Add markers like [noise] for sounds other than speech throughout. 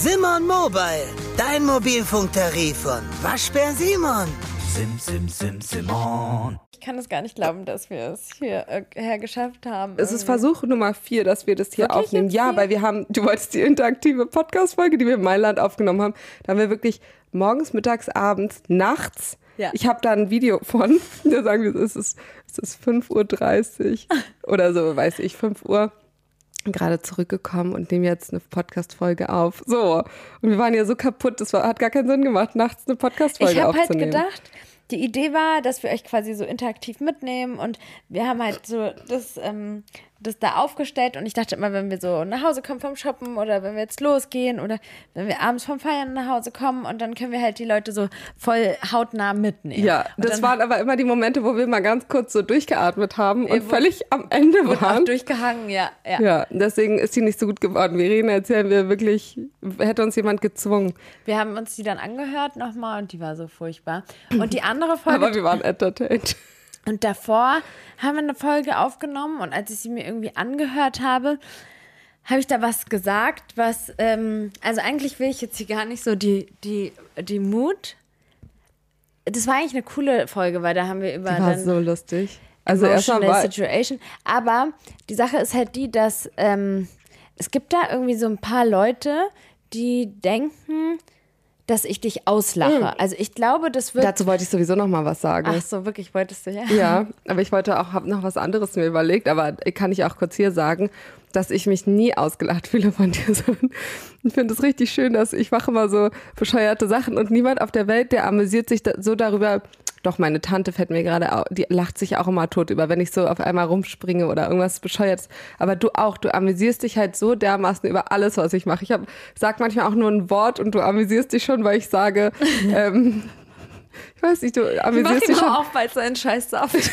Simon Mobile, dein Mobilfunktarif von Waschbär Simon. Sim, sim, sim, Simon. Ich kann es gar nicht glauben, dass wir es hierher äh, geschafft haben. Es ist. Versuch Nummer vier, dass wir das hier Wirklich aufnehmen. Ja, weil wir haben, du wolltest die interaktive Podcast-Folge, die wir in Mailand aufgenommen haben, da haben wir wirklich morgens, mittags, abends, nachts. Ja. Ich habe da ein Video von, [laughs] da sagen wir, es ist, es ist 5.30 Uhr [laughs] oder so, weiß ich, 5 Uhr gerade zurückgekommen und nehmen jetzt eine Podcast-Folge auf. So. Und wir waren ja so kaputt, das war, hat gar keinen Sinn gemacht, nachts eine Podcast-Folge Ich habe halt aufzunehmen. gedacht, die Idee war, dass wir euch quasi so interaktiv mitnehmen und wir haben halt so das, ähm, das da aufgestellt und ich dachte immer, wenn wir so nach Hause kommen vom Shoppen oder wenn wir jetzt losgehen oder wenn wir abends vom Feiern nach Hause kommen und dann können wir halt die Leute so voll hautnah mitnehmen. Ja, und das waren aber immer die Momente, wo wir mal ganz kurz so durchgeatmet haben und völlig am Ende und auch waren. durchgehangen, ja. ja. Ja, deswegen ist sie nicht so gut geworden. Verena erzählen wir wirklich, hätte uns jemand gezwungen. Wir haben uns die dann angehört nochmal und die war so furchtbar. Und die andere Folge Aber wir waren entertained. Und davor haben wir eine Folge aufgenommen und als ich sie mir irgendwie angehört habe, habe ich da was gesagt, was, ähm, also eigentlich will ich jetzt hier gar nicht so die, die, die Mut. Das war eigentlich eine coole Folge, weil da haben wir über Die war so lustig. Also erstmal war, Situation. Aber die Sache ist halt die, dass ähm, es gibt da irgendwie so ein paar Leute, die denken, dass ich dich auslache. Also ich glaube, das wird. dazu wollte ich sowieso noch mal was sagen. Ach so, wirklich wolltest du ja? Ja, aber ich wollte auch, habe noch was anderes mir überlegt, aber kann ich auch kurz hier sagen, dass ich mich nie ausgelacht fühle von dir. [laughs] sondern Ich finde es richtig schön, dass ich mache immer so bescheuerte Sachen und niemand auf der Welt, der amüsiert sich so darüber. Doch, meine Tante fällt mir gerade, die lacht sich auch immer tot über, wenn ich so auf einmal rumspringe oder irgendwas bescheuertes. Aber du auch, du amüsierst dich halt so dermaßen über alles, was ich mache. Ich hab, sag manchmal auch nur ein Wort und du amüsierst dich schon, weil ich sage, [laughs] ähm, ich weiß nicht, du Mach amüsierst ihn dich schon. auf, weil seinen Scheiß Saft.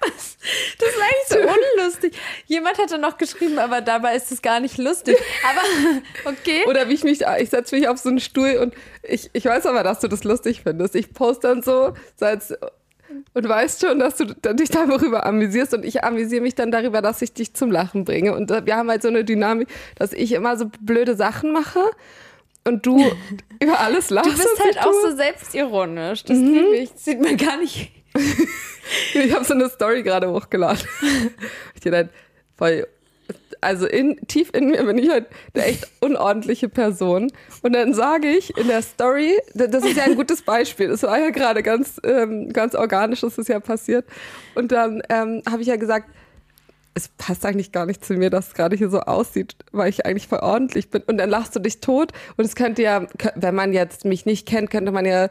Was? Das ist eigentlich so unlustig. Jemand hatte noch geschrieben, aber dabei ist es gar nicht lustig. Aber okay. Oder wie ich mich, ich setze mich auf so einen Stuhl und ich, ich weiß aber, dass du das lustig findest. Ich poste dann so, so als, und weißt schon, dass du dich darüber amüsierst und ich amüsiere mich dann darüber, dass ich dich zum Lachen bringe. Und wir haben halt so eine Dynamik, dass ich immer so blöde Sachen mache und du [laughs] über alles lachst. Du bist halt auch so selbstironisch. Das liebe ich. Sieht man gar nicht. Ich habe so eine Story gerade hochgeladen. [laughs] Ich dann voll, also in, tief in mir bin ich halt eine echt unordentliche Person. Und dann sage ich in der Story, das ist ja ein gutes Beispiel, das war ja gerade ganz, ähm, ganz organisch, das ist ja passiert. Und dann ähm, habe ich ja gesagt, es passt eigentlich gar nicht zu mir, dass es gerade hier so aussieht, weil ich eigentlich voll ordentlich bin. Und dann lachst du dich tot. Und es könnte ja, wenn man jetzt mich nicht kennt, könnte man ja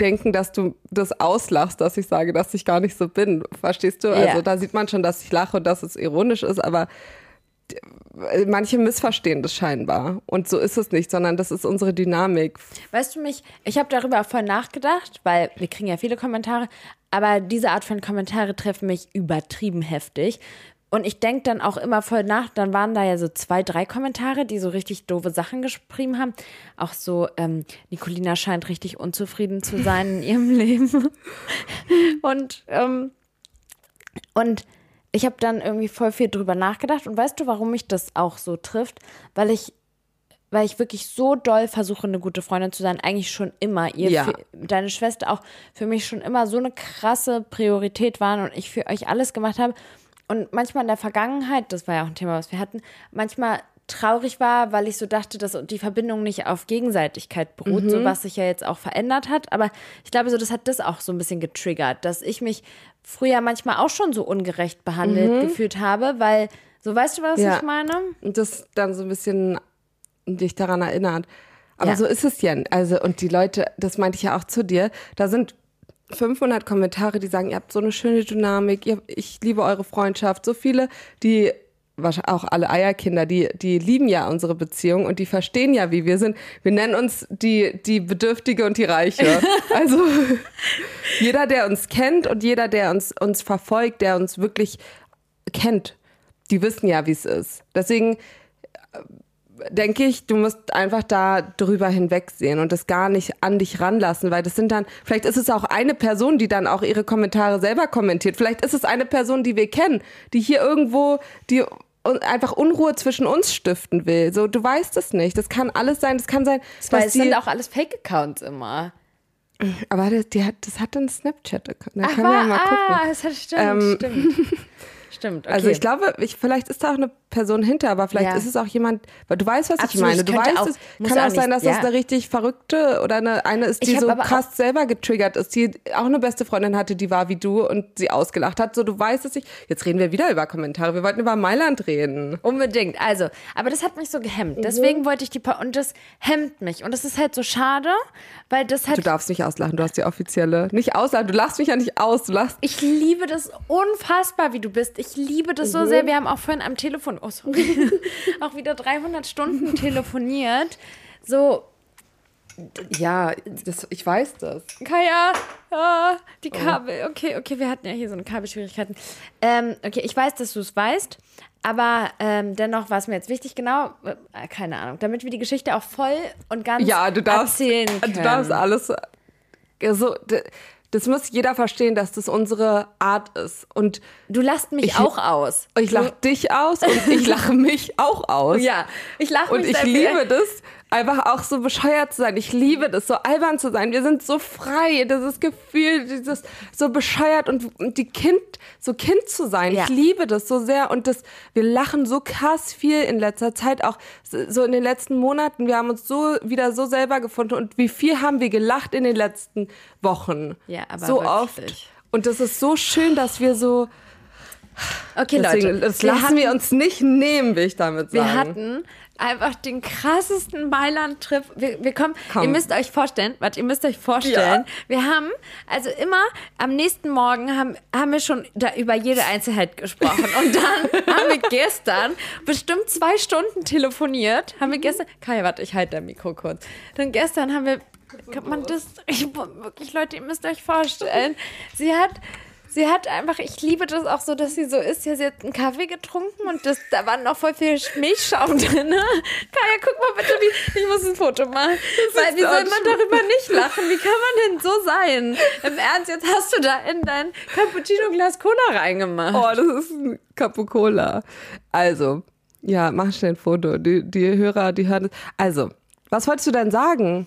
denken, dass du das auslachst, dass ich sage, dass ich gar nicht so bin. Verstehst du? Ja. Also da sieht man schon, dass ich lache und dass es ironisch ist, aber d- manche missverstehen das scheinbar. Und so ist es nicht, sondern das ist unsere Dynamik. Weißt du mich, ich habe darüber voll nachgedacht, weil wir kriegen ja viele Kommentare, aber diese Art von Kommentare treffen mich übertrieben heftig. Und ich denke dann auch immer voll nach, dann waren da ja so zwei, drei Kommentare, die so richtig doofe Sachen geschrieben haben. Auch so, ähm, Nicolina scheint richtig unzufrieden zu sein in ihrem [laughs] Leben. Und, ähm, und ich habe dann irgendwie voll viel drüber nachgedacht. Und weißt du, warum mich das auch so trifft? Weil ich weil ich wirklich so doll versuche, eine gute Freundin zu sein, eigentlich schon immer. Ihr, Ja. für, deine Schwester auch für mich schon immer so eine krasse Priorität waren und ich für euch alles gemacht habe. Und manchmal in der Vergangenheit, das war ja auch ein Thema, was wir hatten, manchmal traurig war, weil ich so dachte, dass die Verbindung nicht auf Gegenseitigkeit beruht, so was sich ja jetzt auch verändert hat. Aber ich glaube, so das hat das auch so ein bisschen getriggert, dass ich mich früher manchmal auch schon so ungerecht behandelt gefühlt habe, weil, so weißt du, was Ja. ich meine? Und das dann so ein bisschen dich daran erinnert. Aber Ja. so ist es ja. Also, und die Leute, das meinte ich ja auch zu dir, da sind 500 Kommentare, die sagen, ihr habt so eine schöne Dynamik, ihr, ich liebe eure Freundschaft. So viele, die, wahrscheinlich auch alle Eierkinder, die, die lieben ja unsere Beziehung und die verstehen ja, wie wir sind. Wir nennen uns die, die Bedürftige und die Reiche. [laughs] Also jeder, der uns kennt und jeder, der uns, uns verfolgt, der uns wirklich kennt, die wissen ja, wie es ist. Deswegen denke ich, du musst einfach da drüber hinwegsehen und das gar nicht an dich ranlassen, weil das sind dann, vielleicht ist es auch eine Person, die dann auch ihre Kommentare selber kommentiert. Vielleicht ist es eine Person, die wir kennen, die hier irgendwo, die einfach Unruhe zwischen uns stiften will. So, du weißt es nicht. Das kann alles sein. Das kann sein, Weil es sind auch alles Fake-Accounts immer. aber das, die hat, das hat einen Snapchat. Da können Ach, wir ja mal ah, gucken. das hat, stimmt, Ähm, stimmt. [laughs] Stimmt, okay. Also ich glaube, ich, vielleicht ist da auch eine Person hinter, aber vielleicht Ja. ist es auch jemand, weil du weißt, was ich Absolut, meine. Du weißt, auch- es kann auch auch sein, dass das ja. eine richtig verrückte oder eine, eine ist, Ich die so krass selber getriggert ist, die auch eine beste Freundin hatte, die war wie du und sie ausgelacht hat. So, du weißt es nicht. Jetzt reden wir wieder über Kommentare. Wir wollten über Mailand reden. Unbedingt. Also, aber das hat mich so gehemmt. Mhm. Deswegen wollte ich die pa und das hemmt mich und das ist halt so schade, weil das hat Du darfst nicht auslachen, du hast die offizielle. Nicht auslachen, du lachst mich ja nicht aus. Du lachst. ich liebe das unfassbar, wie du bist. Ich liebe das Mhm. so sehr. Wir haben auch vorhin am Telefon, oh sorry, [laughs] [laughs] auch wieder 300 Stunden telefoniert. So, Ja, das, ich weiß das. Kaya, ah, die Oh. Kabel. Okay, okay, wir hatten ja hier so eine Kabelschwierigkeiten. Ähm, okay, ich weiß, dass du es weißt, aber ähm, dennoch war es mir jetzt wichtig, genau, äh, keine Ahnung, damit wir die Geschichte auch voll und ganz Ja, du darfst, erzählen können. du darfst alles. So, d- das muss jeder verstehen, dass das unsere Art ist. Und Du lachst mich Ich- auch aus. ich lache dich aus und ich lache mich auch aus. [laughs] Ja, ich lache Und mich ich sehr liebe das, einfach auch so bescheuert zu sein. Ich liebe das, so albern zu sein. Wir sind so frei, dieses Gefühl, dieses so bescheuert und, und die Kind, so Kind zu sein. Ja. Ich liebe das so sehr und das, wir lachen so krass viel in letzter Zeit, auch so in den letzten Monaten. Wir haben uns so wieder so selber gefunden und wie viel haben wir gelacht in den letzten Wochen. Ja, aber so wirklich. oft. Und das ist so schön, dass wir so, Okay, deswegen, Leute, das wir lassen hatten, wir uns nicht nehmen, will ich damit sagen. Wir hatten einfach den krassesten Mailand-Trip. Wir, wir kommen, Komm. ihr müsst euch vorstellen, warte, ihr müsst euch vorstellen, wir haben, also immer am nächsten Morgen haben, haben wir schon da über jede Einzelheit gesprochen. Und dann [laughs] haben wir gestern bestimmt zwei Stunden telefoniert. Haben wir gestern, Kai, warte, ich halte dein Mikro kurz. Dann gestern haben wir, kann man das, ich, wirklich, Leute, ihr müsst euch vorstellen, sie hat, Sie hat einfach, ich liebe das auch so, dass sie so ist. Ja, sie hat einen Kaffee getrunken und das, da war noch voll viel Milchschaum [laughs] drin. Kaya, guck mal bitte, wie, ich muss ein Foto machen. Weil wie so soll man darüber nicht lachen? Wie kann man denn so sein? Im Ernst, jetzt hast du da in dein Cappuccino-Glas Cola reingemacht. Oh, das ist ein Capocola. Also, ja, mach schnell ein Foto. Die, die Hörer, die hören. Also, was wolltest du denn sagen?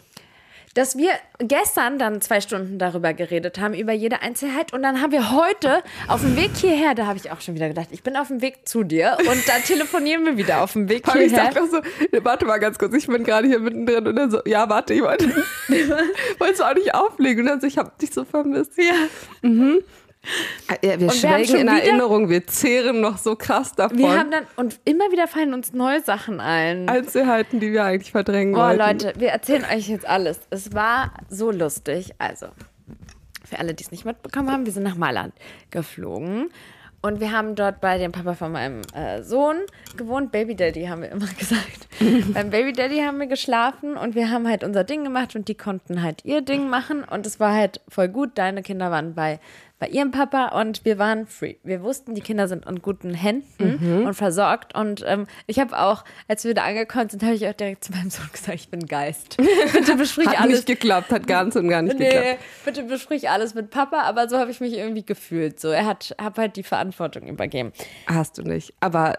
Dass wir gestern dann zwei Stunden darüber geredet haben, über jede Einzelheit. Und dann haben wir heute auf dem Weg hierher, da habe ich auch schon wieder gedacht, ich bin auf dem Weg zu dir und dann telefonieren wir wieder auf dem Weg ich hierher. doch so, warte mal ganz kurz, ich bin gerade hier mittendrin und dann so, ja, warte, ich wollte, [laughs] wolltest du auch nicht auflegen? Und dann so, ich hab dich so vermisst. Ja. Ja, wir wir haben schwelgen schon in wieder- Erinnerung, wir zehren noch so krass davon. Wir haben dann, und immer wieder fallen uns neue Sachen ein. Einzelheiten, die wir eigentlich verdrängen Oh, wollten. Leute, wir erzählen euch jetzt alles. Es war so lustig. Also, für alle, die es nicht mitbekommen haben, wir sind nach Mailand geflogen. Und wir haben dort bei dem Papa von meinem äh, Sohn gewohnt. Baby Daddy haben wir immer [laughs] gesagt. Beim Baby Daddy haben wir geschlafen und wir haben halt unser Ding gemacht und die konnten halt ihr Ding machen. Und es war halt voll gut. Deine Kinder waren bei, bei ihrem Papa und wir waren free. Wir wussten, die Kinder sind in guten Händen Mhm. und versorgt. Und ähm, ich habe auch, als wir da angekommen sind, habe ich auch direkt zu meinem Sohn gesagt, ich bin Geist. [laughs] Bitte besprich Hat alles. nicht geklappt, hat ganz und gar nicht Nee, geklappt. bitte besprich alles mit Papa, aber so habe ich mich irgendwie gefühlt. So, er hat hab halt die Verantwortung übergeben. Hast du nicht. Aber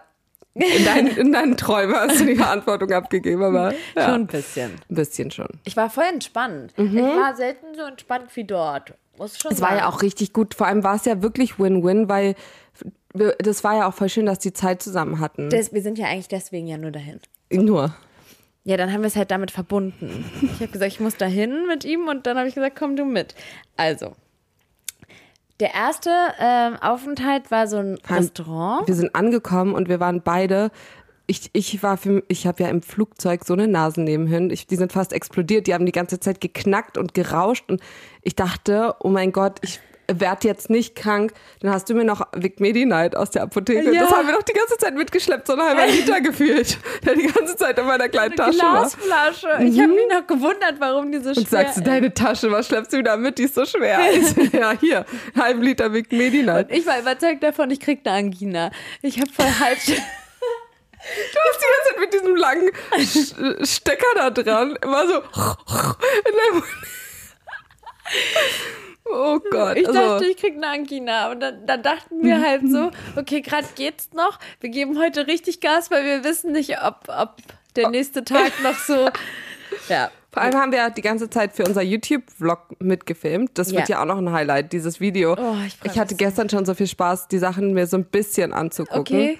in deinen, in deinen Träumen hast du die Verantwortung abgegeben, aber [laughs] ja, Schon ein bisschen. ein bisschen schon. Ich war voll entspannt. Ich war selten so entspannt wie dort. Muss schon. Es war ja auch richtig gut. Vor allem war es ja wirklich Win-Win, weil das war ja auch voll schön, dass die Zeit zusammen hatten. Des, wir sind ja eigentlich deswegen ja nur dahin. Nur. Ja, dann haben wir es halt damit verbunden. Ich habe gesagt, ich muss dahin mit ihm und dann habe ich gesagt, komm du mit. Also, der erste ähm, Aufenthalt war so ein Restaurant. Wir sind angekommen und wir waren beide. Ich, ich war für, ich habe ja im Flugzeug so eine Nasennebenhöhlen. Ich, die sind fast explodiert. Die haben die ganze Zeit geknackt und gerauscht und ich dachte, oh mein Gott, ich werde jetzt nicht krank. Dann hast du mir noch Vic Medi-Night aus der Apotheke. Ja. Das haben wir doch die ganze Zeit mitgeschleppt, so einen halben Liter gefühlt, der die ganze Zeit in meiner kleinen Tasche war. Glasflasche. Ich habe mich noch gewundert, warum die so schwer Und sagst du, ist. deine Tasche, was schleppst du da mit? Die ist so schwer. [laughs] Ja, hier, halben Liter Vic Medi-Night. Ich war überzeugt davon, ich krieg eine Angina. Ich habe voll Hals. Du hast die ganze Zeit mit diesem langen Sch- Stecker da dran immer so in deinem Mund. Oh Gott. Ich also, dachte, ich krieg eine Angina. Und dann, dann dachten wir halt so, okay, gerade geht's noch. Wir geben heute richtig Gas, weil wir wissen nicht, ob, ob der nächste Tag noch so. [laughs] Ja. vor allem haben wir ja die ganze Zeit für unser YouTube-Vlog mitgefilmt. Das wird Ja. ja auch noch ein Highlight, dieses Video. Oh, ich ich hatte gestern schon so viel Spaß, die Sachen mir so ein bisschen anzugucken. Okay.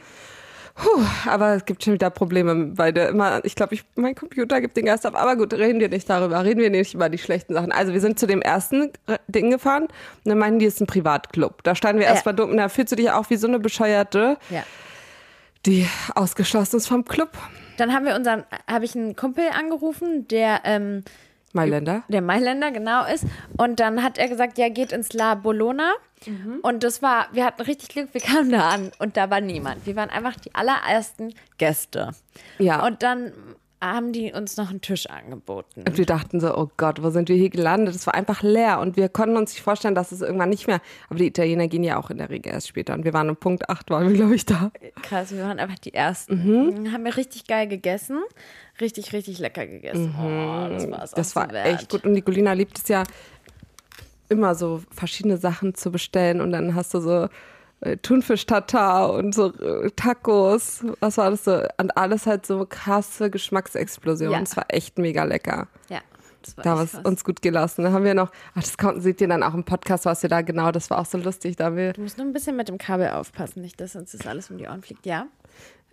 Puh, aber es gibt schon wieder Probleme, weil der immer, ich glaube, ich, mein Computer gibt den Geist auf. Aber gut, reden wir nicht darüber, reden wir nicht über die schlechten Sachen. Also wir sind zu dem ersten äh, Ding gefahren und dann meinten die, es ist ein Privatclub. Da standen wir Ja. erstmal dumm und da fühlst du dich auch wie so eine Bescheuerte, Ja. die ausgeschlossen ist vom Club. Dann haben wir unseren, habe ich einen Kumpel angerufen, der, ähm, Mailänder. der Mailänder genau ist. Und dann hat er gesagt, ja, geht ins La Bologna. Und das war, wir hatten richtig Glück, wir [laughs] kamen da an und da war niemand. Wir waren einfach die allerersten Gäste. Ja. Und dann haben die uns noch einen Tisch angeboten. Und wir dachten so, oh Gott, wo sind wir hier gelandet? Es war einfach leer und wir konnten uns nicht vorstellen, dass es irgendwann nicht mehr. Aber die Italiener gehen ja auch in der Regel erst später und wir waren um Punkt 8, waren wir, glaube ich, da. Krass, wir waren einfach die Ersten. Mhm. Haben wir richtig geil gegessen. Richtig, richtig lecker gegessen. Oh, das war es Mhm. Das war so wert. echt gut. Und Nicolina liebt es ja immer so verschiedene Sachen zu bestellen und dann hast du so äh, Thunfisch-Tatar und so äh, Tacos. Was war das so? Und alles halt so krasse Geschmacksexplosionen. Ja. Es war echt mega lecker. Ja, das war Da war uns gut gelassen. Da haben wir noch, ach, das konnten, seht ihr dann auch im Podcast, was wir da genau, das war auch so lustig. Da wir, Du musst nur ein bisschen mit dem Kabel aufpassen, nicht, dass uns das alles um die Ohren fliegt. Ja?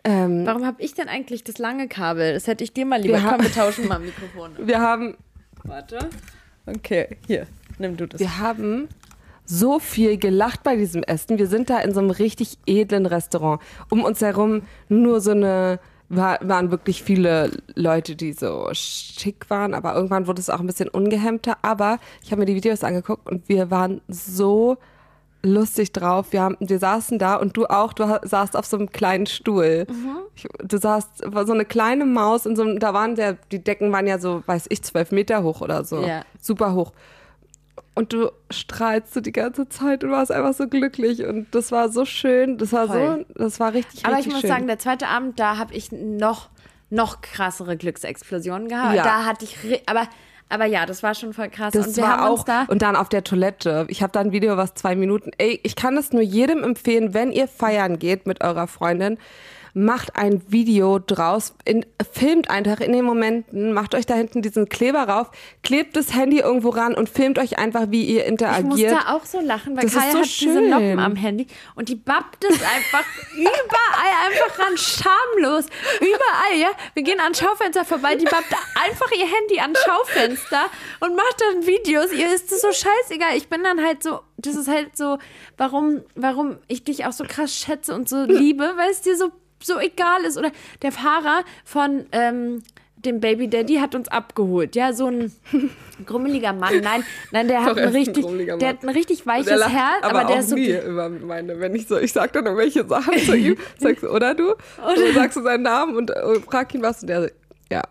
ähm, Warum habe ich denn eigentlich das lange Kabel? Das hätte ich dir mal lieber. Wir Komm, wir tauschen mal Mikrofone. [laughs] wir haben Warte. Okay, hier. Nimm du das. Wir haben so viel gelacht bei diesem Essen. Wir sind da in so einem richtig edlen Restaurant. Um uns herum nur so eine, war, waren wirklich viele Leute, die so schick waren, aber irgendwann wurde es auch ein bisschen ungehemmter. Aber ich habe mir die Videos angeguckt und wir waren so lustig drauf. Wir, haben, wir saßen da und du auch, du saßt auf so einem kleinen Stuhl. Ich, du saßt, war so eine kleine Maus in so einem, da waren der, die Decken waren ja so, weiß ich, zwölf Meter hoch oder so. Ja. Super hoch. Und du strahlst so die ganze Zeit und warst einfach so glücklich und das war so schön. Das war Toll. so, das war richtig, Aber ich muss schön. sagen, der zweite Abend, da habe ich noch, noch krassere Glücksexplosionen gehabt. Ja. Da hatte ich, aber, aber ja, das war schon voll krass. Das und wir war haben auch uns da. und dann auf der Toilette. Ich habe da ein Video, was zwei Minuten. Ey, ich kann das nur jedem empfehlen, wenn ihr feiern geht mit eurer Freundin, macht ein Video draus, in, filmt einfach in den Momenten, macht euch da hinten diesen Kleber rauf, klebt das Handy irgendwo ran und filmt euch einfach, wie ihr Ich interagiert. muss da auch so lachen, weil Das Kaya so hat diese schön. Noppen am Handy und die babbt es einfach überall einfach ran, schamlos. Überall, ja. Wir gehen an Schaufenster vorbei, die babbt einfach ihr Handy an Schaufenster und macht dann Videos. Ihr ist das so scheißegal. Ich bin dann halt so, das ist halt so, warum, warum ich dich auch so krass schätze und so liebe, weil es dir so, so egal ist. Oder der Fahrer von, ähm, dem Baby Daddy hat uns abgeholt. Ja, so ein [laughs] grummeliger Mann. Nein, nein, der hat ein ein richtig, grummeliger der hat ein richtig weiches lacht Herz, aber, aber der ist so. nie über meine, wenn ich so, ich sag dann irgendwelche Sachen zu ihm, [laughs] sagst du, oder du? Und dann sagst du seinen Namen und äh, frag ihn was und der, ja.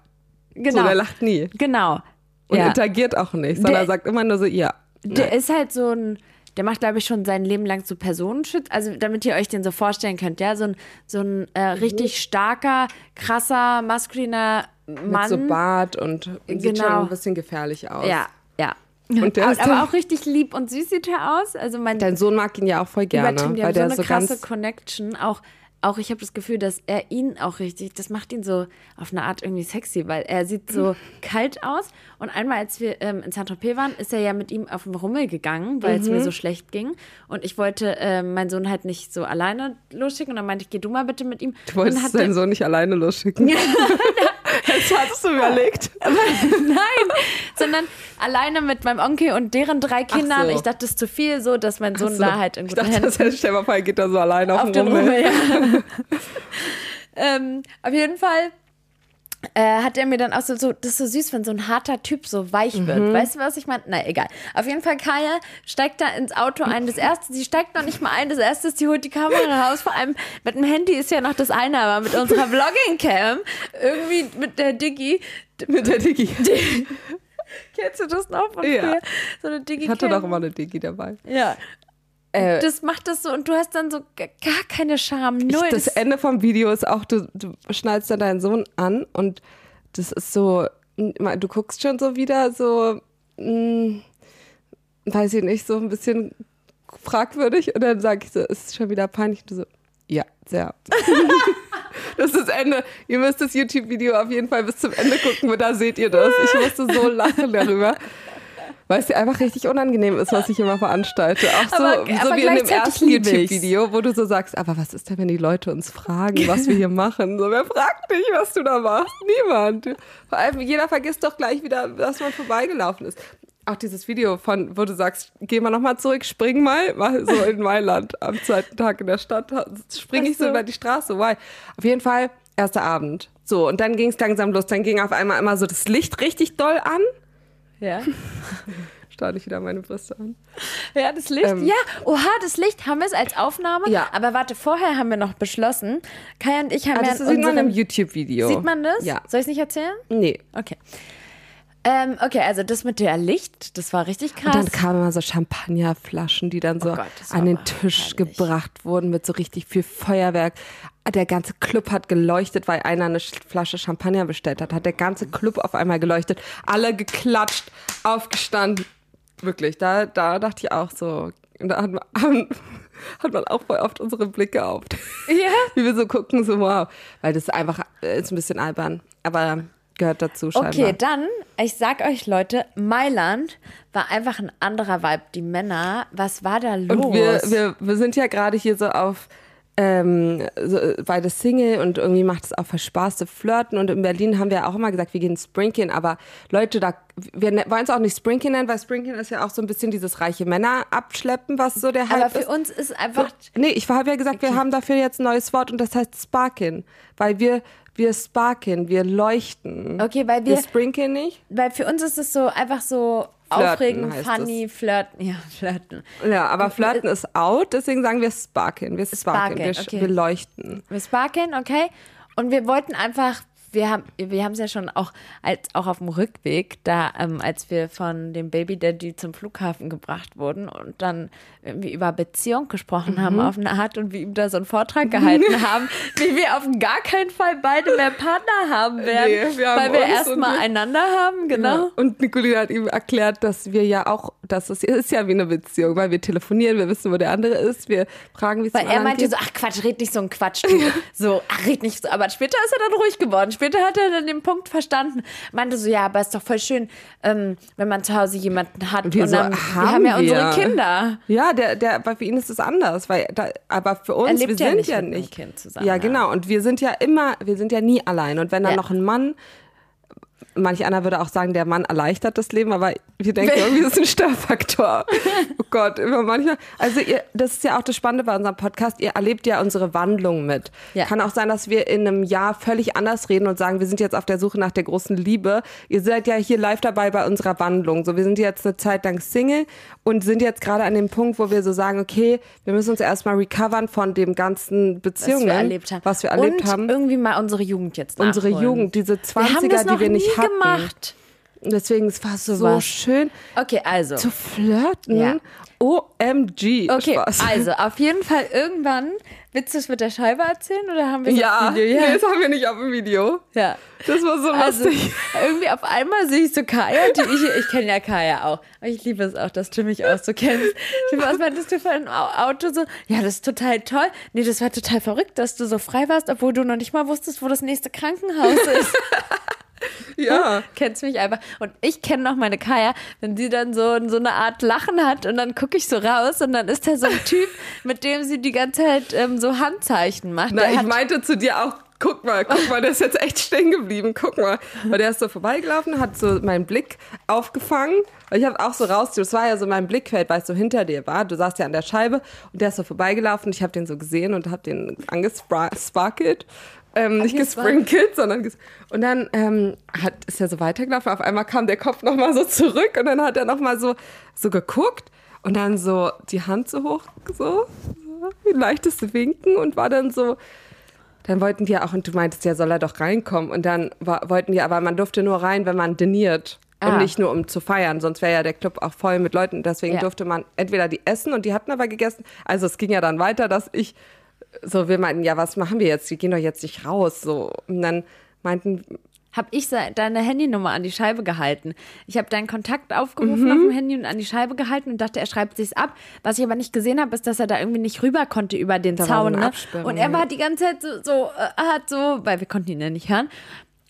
Genau. So, der lacht nie. Genau. Und ja. interagiert auch nicht, sondern Der- er sagt immer nur so, ja. Der ist halt so ein, der macht, glaube ich, schon sein Leben lang so Personenschutz. Also, damit ihr euch den so vorstellen könnt, ja, so ein, so ein äh, richtig starker, krasser, maskuliner Mann. Mit so Bart und sieht Genau. schon ein bisschen gefährlich aus. ja, ja. Und der aber, ist aber auch richtig lieb und süß sieht er aus. Also mein Dein Sohn mag ihn ja auch voll gerne, weil haben so der eine so krasse ganz Connection. Auch, auch ich habe das Gefühl, dass er ihn auch richtig, das macht ihn so auf eine Art irgendwie sexy, weil er sieht so [laughs] kalt aus. Und einmal, als wir ähm, in Saint-Tropez waren, ist er ja mit ihm auf den Rummel gegangen, weil es Mhm. mir so schlecht ging. Und ich wollte ähm, meinen Sohn halt nicht so alleine losschicken. Und dann meinte ich, geh du mal bitte mit ihm. Du wolltest deinen Sohn nicht alleine losschicken. [laughs] das hattest du überlegt. [laughs] Nein, sondern alleine mit meinem Onkel und deren drei Kindern. so. Ich dachte, das ist zu viel, so dass mein Sohn So. da halt in ich guten dachte, Händen das hätte stell mal vor, er geht da so alleine auf, auf den. Rummel, ja. [laughs] ähm, auf jeden Fall äh, hat er mir dann auch so, so, das ist so süß, wenn so ein harter Typ so weich wird. Mhm. Weißt du, was ich meine? Na, egal. Auf jeden Fall, Kaya steigt da ins Auto ein. Das erste, sie steigt noch nicht mal ein. Das erste ist, sie holt die Kamera raus. Vor allem mit dem Handy ist ja noch das eine, aber mit unserer Vlogging-Cam, irgendwie mit der Digi, Mit der Digi. [laughs] kennst du das noch von Ja. früher? So eine Digi-Cam. Ich hatte doch immer eine Digi dabei. Ja. Äh, Das macht das so und du hast dann so gar keine Scham. Null. ich, das Ende vom Video ist auch, du, du schnallst dann deinen Sohn an und das ist so, du guckst schon so wieder so, mm, weiß ich nicht, so ein bisschen fragwürdig. Und dann sage ich so, ist schon wieder peinlich. Und du so, ja, sehr. [laughs] das ist das Ende. Ihr müsst das YouTube-Video auf jeden Fall bis zum Ende gucken, weil da seht ihr das. Ich musste so lachen darüber. Weil es dir einfach richtig unangenehm ist, was ich immer veranstalte. Auch so, Aber- so aber wie in dem ersten. YouTube-Video, wo du so sagst, aber was ist denn, wenn die Leute uns fragen, was wir hier machen? So, wer fragt dich, was du da machst? Niemand. Vor allem, jeder vergisst doch gleich wieder, dass man vorbeigelaufen ist. Auch dieses Video von, wo du sagst, geh mal nochmal zurück, spring mal, mal so in Mailand am zweiten Tag in der Stadt, spring ich so. über die Straße, why? Auf jeden Fall, erster Abend. So, und dann ging es langsam los, dann ging auf einmal immer so das Licht richtig doll an. Ja. [laughs] Starte ich wieder meine Brüste an. Ja, das Licht. Ähm. ja, oha, das Licht haben wir es als Aufnahme. Ja. Aber warte, vorher haben wir noch beschlossen, Kai und ich haben Ah, ja das in sieht man im YouTube-Video. Sieht man das? Ja. Soll ich es nicht erzählen? Nee. Okay. Ähm, okay, also das mit der Licht, das war richtig krass. Und dann kamen immer so Champagnerflaschen, die dann so Oh Gott, an den Tisch herrlich. gebracht wurden mit so richtig viel Feuerwerk. Der ganze Club hat geleuchtet, weil einer eine Sch- Flasche Champagner bestellt hat. Hat der ganze Club auf einmal geleuchtet. Alle geklatscht, aufgestanden. Wirklich, da, da dachte ich auch so. Und Da hat man, [laughs] hat man auch voll oft unsere Blicke auf. Ja. Wie wir so gucken, so wow. Weil das einfach äh, ist ein bisschen albern. Aber gehört dazu scheinbar. Okay, dann, ich sag euch Leute, Mailand war einfach ein anderer Vibe. Die Männer, was war da los? Und wir, wir, wir sind ja gerade hier so auf ähm, so, beide Single und irgendwie macht es auch Spaß zu flirten. Und in Berlin haben wir auch immer gesagt, wir gehen Sprinkeln. Aber Leute, da, wir ne- wollen es auch nicht Sprinkeln nennen, weil Sprinkeln ist ja auch so ein bisschen dieses reiche Männer abschleppen, was so der Hype aber für ist. uns ist einfach. Nee, ich habe ja gesagt, wir haben dafür jetzt ein neues Wort und das heißt Sparkin. Weil wir, wir sparken, wir leuchten. Okay, weil Wir wir, sprinkeln nicht. weil für uns ist es so einfach so Flirten aufregend, funny, flirten. Ja, [laughs] flirten. Ja, aber flirten ist out, deswegen sagen wir sparken. Wir sparken, wir, Sparken, okay. wir leuchten. Wir sparkeln, okay? Und wir wollten einfach, wir haben wir haben es ja schon auch als auch auf dem Rückweg, da ähm, als wir von dem Baby Daddy zum Flughafen gebracht wurden und dann irgendwie über Beziehung gesprochen haben Mhm. auf eine Art und wir ihm da so einen Vortrag gehalten [laughs] haben, wie wir auf gar keinen Fall beide mehr Partner haben werden, Nee, wir haben weil wir erstmal einander haben, genau. Ja. Und Nicolina hat ihm erklärt, dass wir ja auch, dass es ist ja wie eine Beziehung, weil wir telefonieren, wir wissen, wo der andere ist, wir fragen, wie es Weil er meinte geht. so, ach Quatsch, red nicht so ein Quatsch. Du. [laughs] So, ach, red nicht so. Aber später ist er dann ruhig geworden. Später hat er dann den Punkt verstanden. Meinte so, ja, aber ist doch voll schön, ähm, wenn man zu Hause jemanden hat. wir und so, dann, wir haben haben ja wir. unsere Kinder. Ja, der, der, aber für ihn ist es anders, weil da, aber für uns, wir ja sind nicht ja nicht. Kind zusammen, ja, ja. genau. Und wir sind ja immer, wir sind ja nie allein. Und wenn dann Ja. noch ein Mann, manch einer würde auch sagen, der Mann erleichtert das Leben, aber wir denken irgendwie, das ist ein Störfaktor. [laughs] oh Gott, immer manchmal. Also ihr, das ist ja auch das Spannende bei unserem Podcast, ihr erlebt ja unsere Wandlung mit. Ja. Kann auch sein, dass wir in einem Jahr völlig anders reden und sagen, wir sind jetzt auf der Suche nach der großen Liebe. Ihr seid ja hier live dabei bei unserer Wandlung. So, wir sind jetzt eine Zeit lang Single und sind jetzt gerade an dem Punkt, wo wir so sagen, okay, wir müssen uns erstmal recovern von dem ganzen Was Beziehungen, wir erlebt haben. was wir erlebt und haben. irgendwie mal unsere Jugend jetzt Unsere nachholen. Jugend, diese Wir haben das 20er, noch die wir nicht hatten. Gemacht. Deswegen, es war so was. schön Okay, also. zu flirten. Ja. OMG. Okay, Spaß. also auf jeden Fall irgendwann. Willst du es mit der Scheibe erzählen oder haben wir ja, auf Video? Nee, das haben wir nicht auf dem Video. ja. Das war so Also lustig. irgendwie auf einmal sehe ich so Kaya, die ich, ich kenne ja Kaya auch. Aber ich liebe es auch, dass du mich auch so kennst. Ich was meintest du für ein Au- Auto so? Ja, das ist total toll. Nee, das war total verrückt, dass du so frei warst, obwohl du noch nicht mal wusstest, wo das nächste Krankenhaus ist. [laughs] Ja. [laughs] Kennst mich einfach. Und ich kenne noch meine Kaya, wenn sie dann so, so eine Art Lachen hat und dann gucke ich so raus und dann ist da so ein [laughs] Typ, mit dem sie die ganze Zeit ähm, so Handzeichen macht. Na, Der ich meinte zu dir auch, guck mal, guck mal, der ist jetzt echt stehen geblieben, guck mal. Weil der ist so vorbeigelaufen, hat so meinen Blick aufgefangen. Weil ich habe auch so raus, das war ja so mein Blickfeld, weil es so hinter dir war. Du saßt ja an der Scheibe und der ist so vorbeigelaufen. Ich habe den so gesehen und habe den angesparkelt. Ähm, nicht gesprinkelt, sondern ges und dann ähm, hat, ist er so weitergelaufen. Auf einmal kam der Kopf nochmal so zurück und dann hat er nochmal so, so geguckt und dann so die Hand so hoch, so, so ein leichtes Winken und war dann so, dann wollten die auch, und du meintest ja, soll er doch reinkommen. Und dann war, wollten die, aber man durfte nur rein, wenn man diniert. Und Ah. nicht nur um zu feiern, sonst wäre ja der Club auch voll mit Leuten. Deswegen Ja. durfte man entweder die essen und die hatten aber gegessen. Also es ging ja dann weiter, dass ich, so wir meinten, ja, was machen wir jetzt? Die gehen doch jetzt nicht raus. So. Und dann meinten, habe ich deine Handynummer an die Scheibe gehalten. Ich habe deinen Kontakt aufgerufen auf dem Handy und an die Scheibe gehalten und dachte, er schreibt sich's ab. Was ich aber nicht gesehen habe, ist, dass er da irgendwie nicht rüber konnte über den Da Zaun. ne? Und er war die ganze Zeit so, so äh, hat so, weil wir konnten ihn ja nicht hören.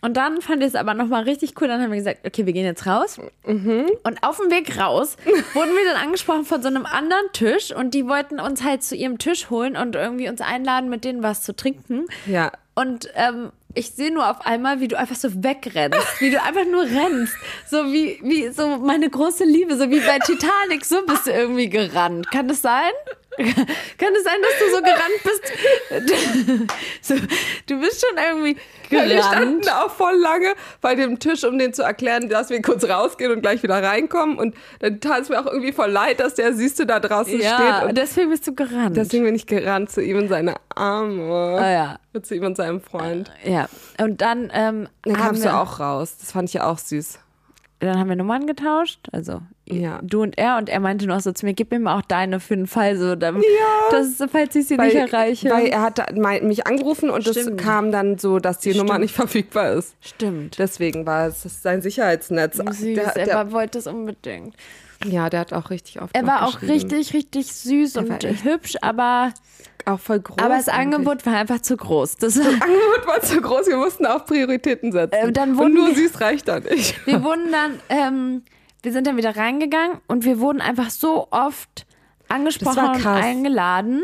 Und dann fand ich es aber nochmal richtig cool. Dann haben wir gesagt, okay, wir gehen jetzt raus. Mhm. Und auf dem Weg raus [laughs] wurden wir dann angesprochen von so einem anderen Tisch und die wollten uns halt zu ihrem Tisch holen und irgendwie uns einladen, mit denen was zu trinken. Ja. Und ähm, ich sehe nur auf einmal, wie du einfach so wegrennst, wie du einfach nur rennst. So wie, wie so meine große Liebe, so wie bei Titanic, so bist du irgendwie gerannt. Kann das sein? [laughs] Kann es sein, dass du so gerannt bist? [laughs] du bist schon irgendwie Ja, wir standen gerannt. auch voll lange bei dem Tisch, um denen zu erklären, dass wir kurz rausgehen und gleich wieder reinkommen. Und dann tat es mir auch irgendwie voll leid, dass der Süße da draußen Ja, steht. Und deswegen bist du gerannt. deswegen bin ich gerannt zu ihm in seine Arme. Ah, ja. Zu ihm und seinem Freund. ja. Und dann, ähm, Dann kamst du auch raus. Das fand ich ja auch süß. dann haben wir Nummern getauscht. Also Ja. du und er. Und er meinte noch so zu mir, gib mir mal auch deine für den Fall, so, damit, dass, falls ich sie Weil, nicht erreiche. weil er hat mich angerufen und es kam dann so, dass die Nummer Stimmt. nicht verfügbar ist. Stimmt. Deswegen war es das sein Sicherheitsnetz. Süß, Der, er der, war, wollte es unbedingt. ja, der hat auch richtig oft Er war auch richtig, richtig süß war und hübsch, aber, auch voll groß. aber das eigentlich. Angebot war einfach zu groß. Das, Angebot war zu groß, wir mussten auf Prioritäten setzen. Äh, dann und nur wir- süß reicht da nicht. wir wurden dann, ähm, wir sind dann wieder reingegangen und wir wurden einfach so oft angesprochen und eingeladen.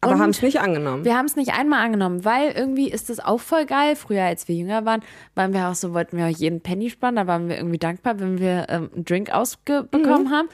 Aber haben es nicht angenommen. Wir haben es nicht einmal angenommen, weil irgendwie ist das auch voll geil. Früher, als wir jünger waren, waren wir auch so, wollten wir auch jeden Penny sparen. Da waren wir irgendwie dankbar, wenn wir ähm, einen Drink ausbekommen haben.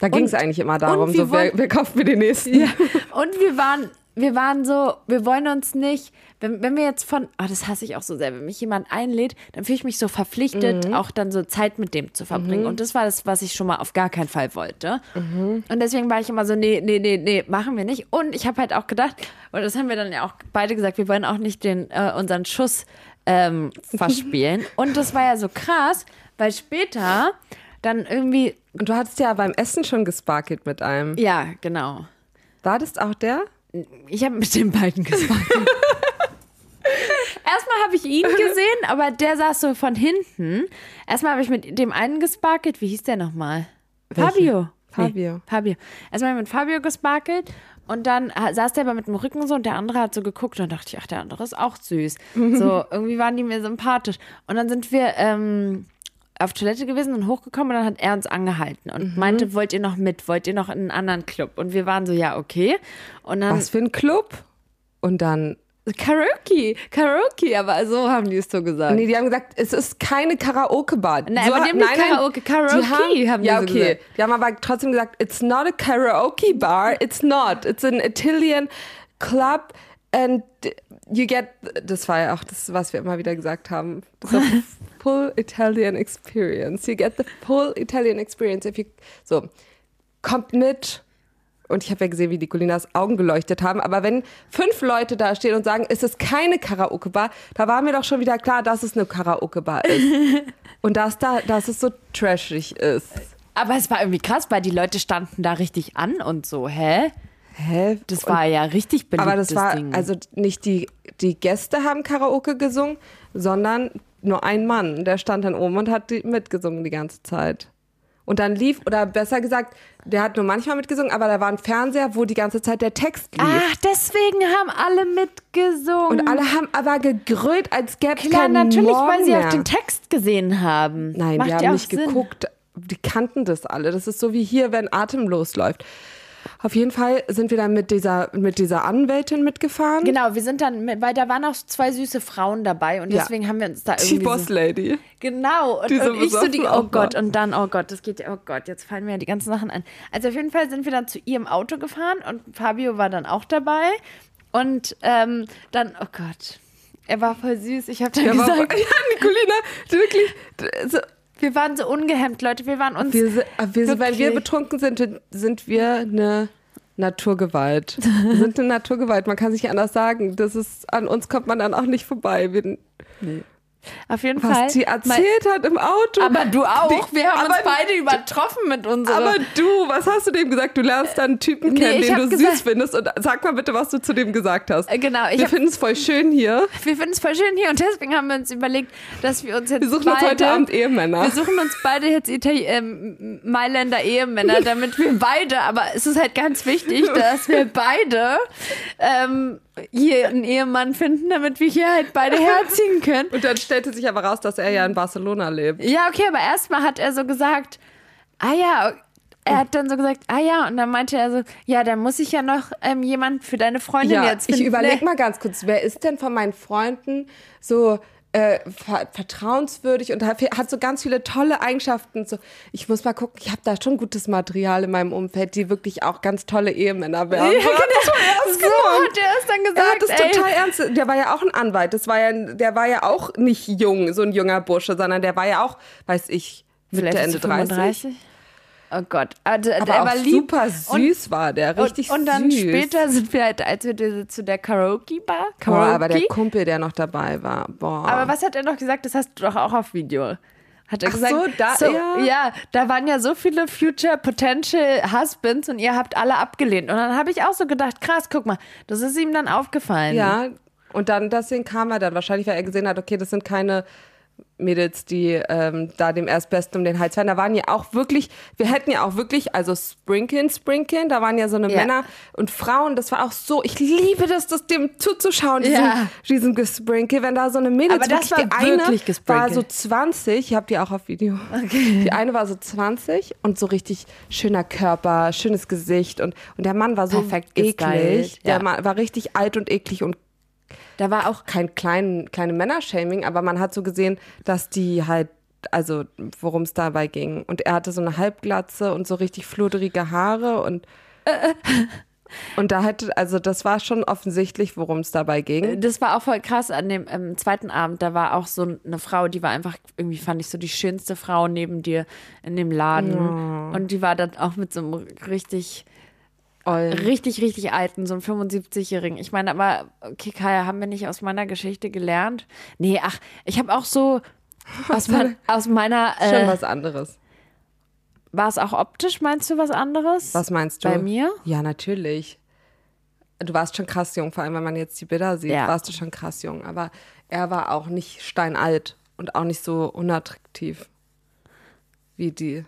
da ging es eigentlich immer darum, so, wer, wer kauft mir den nächsten? Und wir waren, wir waren so, wir wollen uns nicht, wenn, wenn wir jetzt von, oh, das hasse ich auch so sehr, wenn mich jemand einlädt, dann fühle ich mich so verpflichtet, auch dann so Zeit mit dem zu verbringen. Und das war das, was ich schon mal auf gar keinen Fall wollte. Und deswegen war ich immer so, nee, nee, nee, nee, machen wir nicht. Und ich habe halt auch gedacht, und das haben wir dann ja auch beide gesagt, wir wollen auch nicht den, äh, unseren Schuss ähm, [laughs] verspielen. Und das war ja so krass, weil später dann irgendwie, Und du hattest ja beim Essen schon gesparkelt mit einem. ja, genau. War das auch der? Ich habe mit den beiden gesprochen. [laughs] Erstmal habe ich ihn gesehen, aber der saß so von hinten. Erstmal habe ich mit dem einen gesparkelt. Wie hieß der nochmal? Fabio. Fabio. Nee, Fabio. Erstmal mit Fabio gesparkelt und dann saß der aber mit dem Rücken so und der andere hat so geguckt und dachte ich, ach, der andere ist auch süß. [laughs] So, irgendwie waren die mir sympathisch. Und dann sind wir ähm, auf Toilette gewesen und hochgekommen und dann hat er uns angehalten und meinte, wollt ihr noch mit? Wollt ihr noch in einen anderen Club? Und wir waren so, ja, okay. Und dann Was für ein Club? Und dann. Karaoke, Karaoke, aber so haben die es so gesagt. Nee, die haben gesagt, es ist keine Karaoke-Bar. Nein, so, aber die haben nicht Karaoke, Karaoke die haben, haben die Ja, so okay. gesagt. Die haben aber trotzdem gesagt, it's not a Karaoke-Bar, it's not. It's an Italian club and you get, das war ja auch das, was wir immer wieder gesagt haben, so [laughs] full Italian experience. You get the full Italian experience. If you, so, kommt mit. Und ich habe ja gesehen, wie die Colinas Augen geleuchtet haben. Aber wenn fünf Leute da stehen und sagen, es ist keine Karaoke-Bar, da war mir doch schon wieder klar, dass es eine Karaoke-Bar ist. [laughs] und dass, da, dass es so trashig ist. Aber es war irgendwie krass, weil die Leute standen da richtig an und so, hä? Hä? Das war ja richtig beliebtes Aber das war, Ding. also nicht die, die Gäste haben Karaoke gesungen, sondern nur ein Mann, der stand dann oben und hat die mitgesungen die ganze Zeit. Und dann lief, oder besser gesagt, der hat nur manchmal mitgesungen, aber da war ein Fernseher, wo die ganze Zeit der Text lief. Ach, deswegen haben alle mitgesungen. Und alle haben aber gegrölt, als gäbe es keinen natürlich, Morgen weil sie mehr. auch den Text gesehen haben. Nein, Macht die ja haben nicht Sinn. geguckt. Die kannten das alle. Das ist so wie hier, wenn atemlos läuft. Auf jeden Fall sind wir dann mit dieser, mit dieser Anwältin mitgefahren. Genau, wir sind dann, mit, weil da waren auch zwei süße Frauen dabei und Ja. deswegen haben wir uns da Die irgendwie Boss so, Lady. Genau, und, Die so und ich so die, oh auch Gott, war. und dann, oh Gott, das geht, ja- oh Gott, jetzt fallen mir ja die ganzen Sachen ein. Also auf jeden Fall sind wir dann zu ihrem Auto gefahren und Fabio war dann auch dabei und ähm, dann, oh Gott, er war voll süß. Ich habe dann Ja, war, gesagt, [laughs] ja, Nicolina, wirklich. So, wir waren so ungehemmt, Leute, wir waren uns wir, sind- wir, wenn wir betrunken sind, sind wir eine Naturgewalt. [laughs] Wir sind eine Naturgewalt. Man kann sich anders sagen. Das ist, an uns kommt man dann auch nicht vorbei. Wir, Auf jeden Fall. Was sie erzählt hat im Auto. Aber du auch. Die- wir haben uns beide übertroffen mit unserer. Aber du, was hast du dem gesagt? Du lernst dann einen Typen Nee, kennen, den du gesagt- süß findest. Und sag mal bitte, was du zu dem gesagt hast. Äh, genau, ich Wir finden es voll schön hier. wir finden es voll schön hier und deswegen haben wir uns überlegt, dass wir uns jetzt Wir suchen beide, uns heute Abend Ehemänner. Wir suchen uns beide jetzt Itali ähm, Mailänder Ehemänner, damit wir beide, aber es ist halt ganz wichtig, dass wir beide ähm, hier einen Ehemann finden, damit wir hier halt beide herziehen können. Und dann stellte sich aber raus, dass er ja in Barcelona lebt. Ja, okay, aber erstmal hat er so gesagt, ah ja, er hat dann so gesagt, ah ja, und dann meinte er so, ja, dann muss ich ja noch ähm, jemand für deine Freundin Ja, jetzt finden. ich überlege [laughs] mal ganz kurz, wer ist denn von meinen Freunden so äh, ver vertrauenswürdig und hat, hat so ganz viele tolle Eigenschaften. So, ich muss mal gucken, ich habe da schon gutes Material in meinem Umfeld, die wirklich auch ganz tolle Ehemänner wären. Ja, [laughs] So hat er so ernst so genommen. hat er es dann Er gesagt. hat das total ernst. Der war ja auch ein Anwalt. Das war ja, der war ja auch nicht jung, so ein junger Bursche, sondern der war ja auch, weiß ich, Mitte Ende ist er 30. 35? Oh Gott. Also, Aber der auch war lieb. super süß war der, richtig und, und dann süß. später sind wir halt, als wir zu der Karaoke-Bar. Boah, aber der Karaoke. Kumpel, der noch dabei war, boah. Aber was hat er noch gesagt? Das hast du doch auch auf Video. Hat er Ach gesagt, so, da- ja. ja, da waren ja so viele Future Potential Husbands und ihr habt alle abgelehnt. Und dann habe ich auch so gedacht, krass, guck mal, das ist ihm dann aufgefallen. Ja, und dann deswegen kam er dann wahrscheinlich, weil er gesehen hat, okay, das sind keine Mädels, die ähm, da dem Erstbesten um den Hals fallen. Da waren ja auch wirklich, wir hätten ja auch wirklich, also Sprinkeln, Sprinkeln, da waren ja so eine Ja. Männer und Frauen, das war auch so, ich liebe das, das dem zuzuschauen, diesem, Ja. diesem Gesprinkel, wenn da so eine Mädels, Aber das wirklich, war die eine wirklich war so 20, ich habe die auch auf Video, die eine war so 20 und so richtig schöner Körper, schönes Gesicht und, und der Mann war so Perfekt eklig, gestylt, der ja. Mann war richtig alt und eklig und Da war auch kein klein, kleine Männershaming, aber man hat so gesehen, dass die halt, also worum es dabei ging. Und er hatte so eine Halbglatze und so richtig fludrige Haare und [laughs] und da hätte, also das war schon offensichtlich, worum es dabei ging. Das war auch voll krass an dem ähm, zweiten Abend. Da war auch so eine Frau, die war einfach, irgendwie fand ich so die schönste Frau neben dir in dem Laden. Und die war dann auch mit so einem richtig, Oll. richtig, richtig alten, so einem 75-Jährigen. Ich meine, aber, okay, Kaya, haben wir nicht aus meiner Geschichte gelernt? Nee, ach, ich habe auch so [laughs] aus, mein, aus meiner, Schon äh, was anderes. war es auch optisch, meinst du was anderes? Was meinst du? Bei mir? Ja, natürlich. Du warst schon krass jung, vor allem wenn man jetzt die Bilder sieht, Ja. warst du schon krass jung. Aber er war auch nicht steinalt und auch nicht so unattraktiv wie die.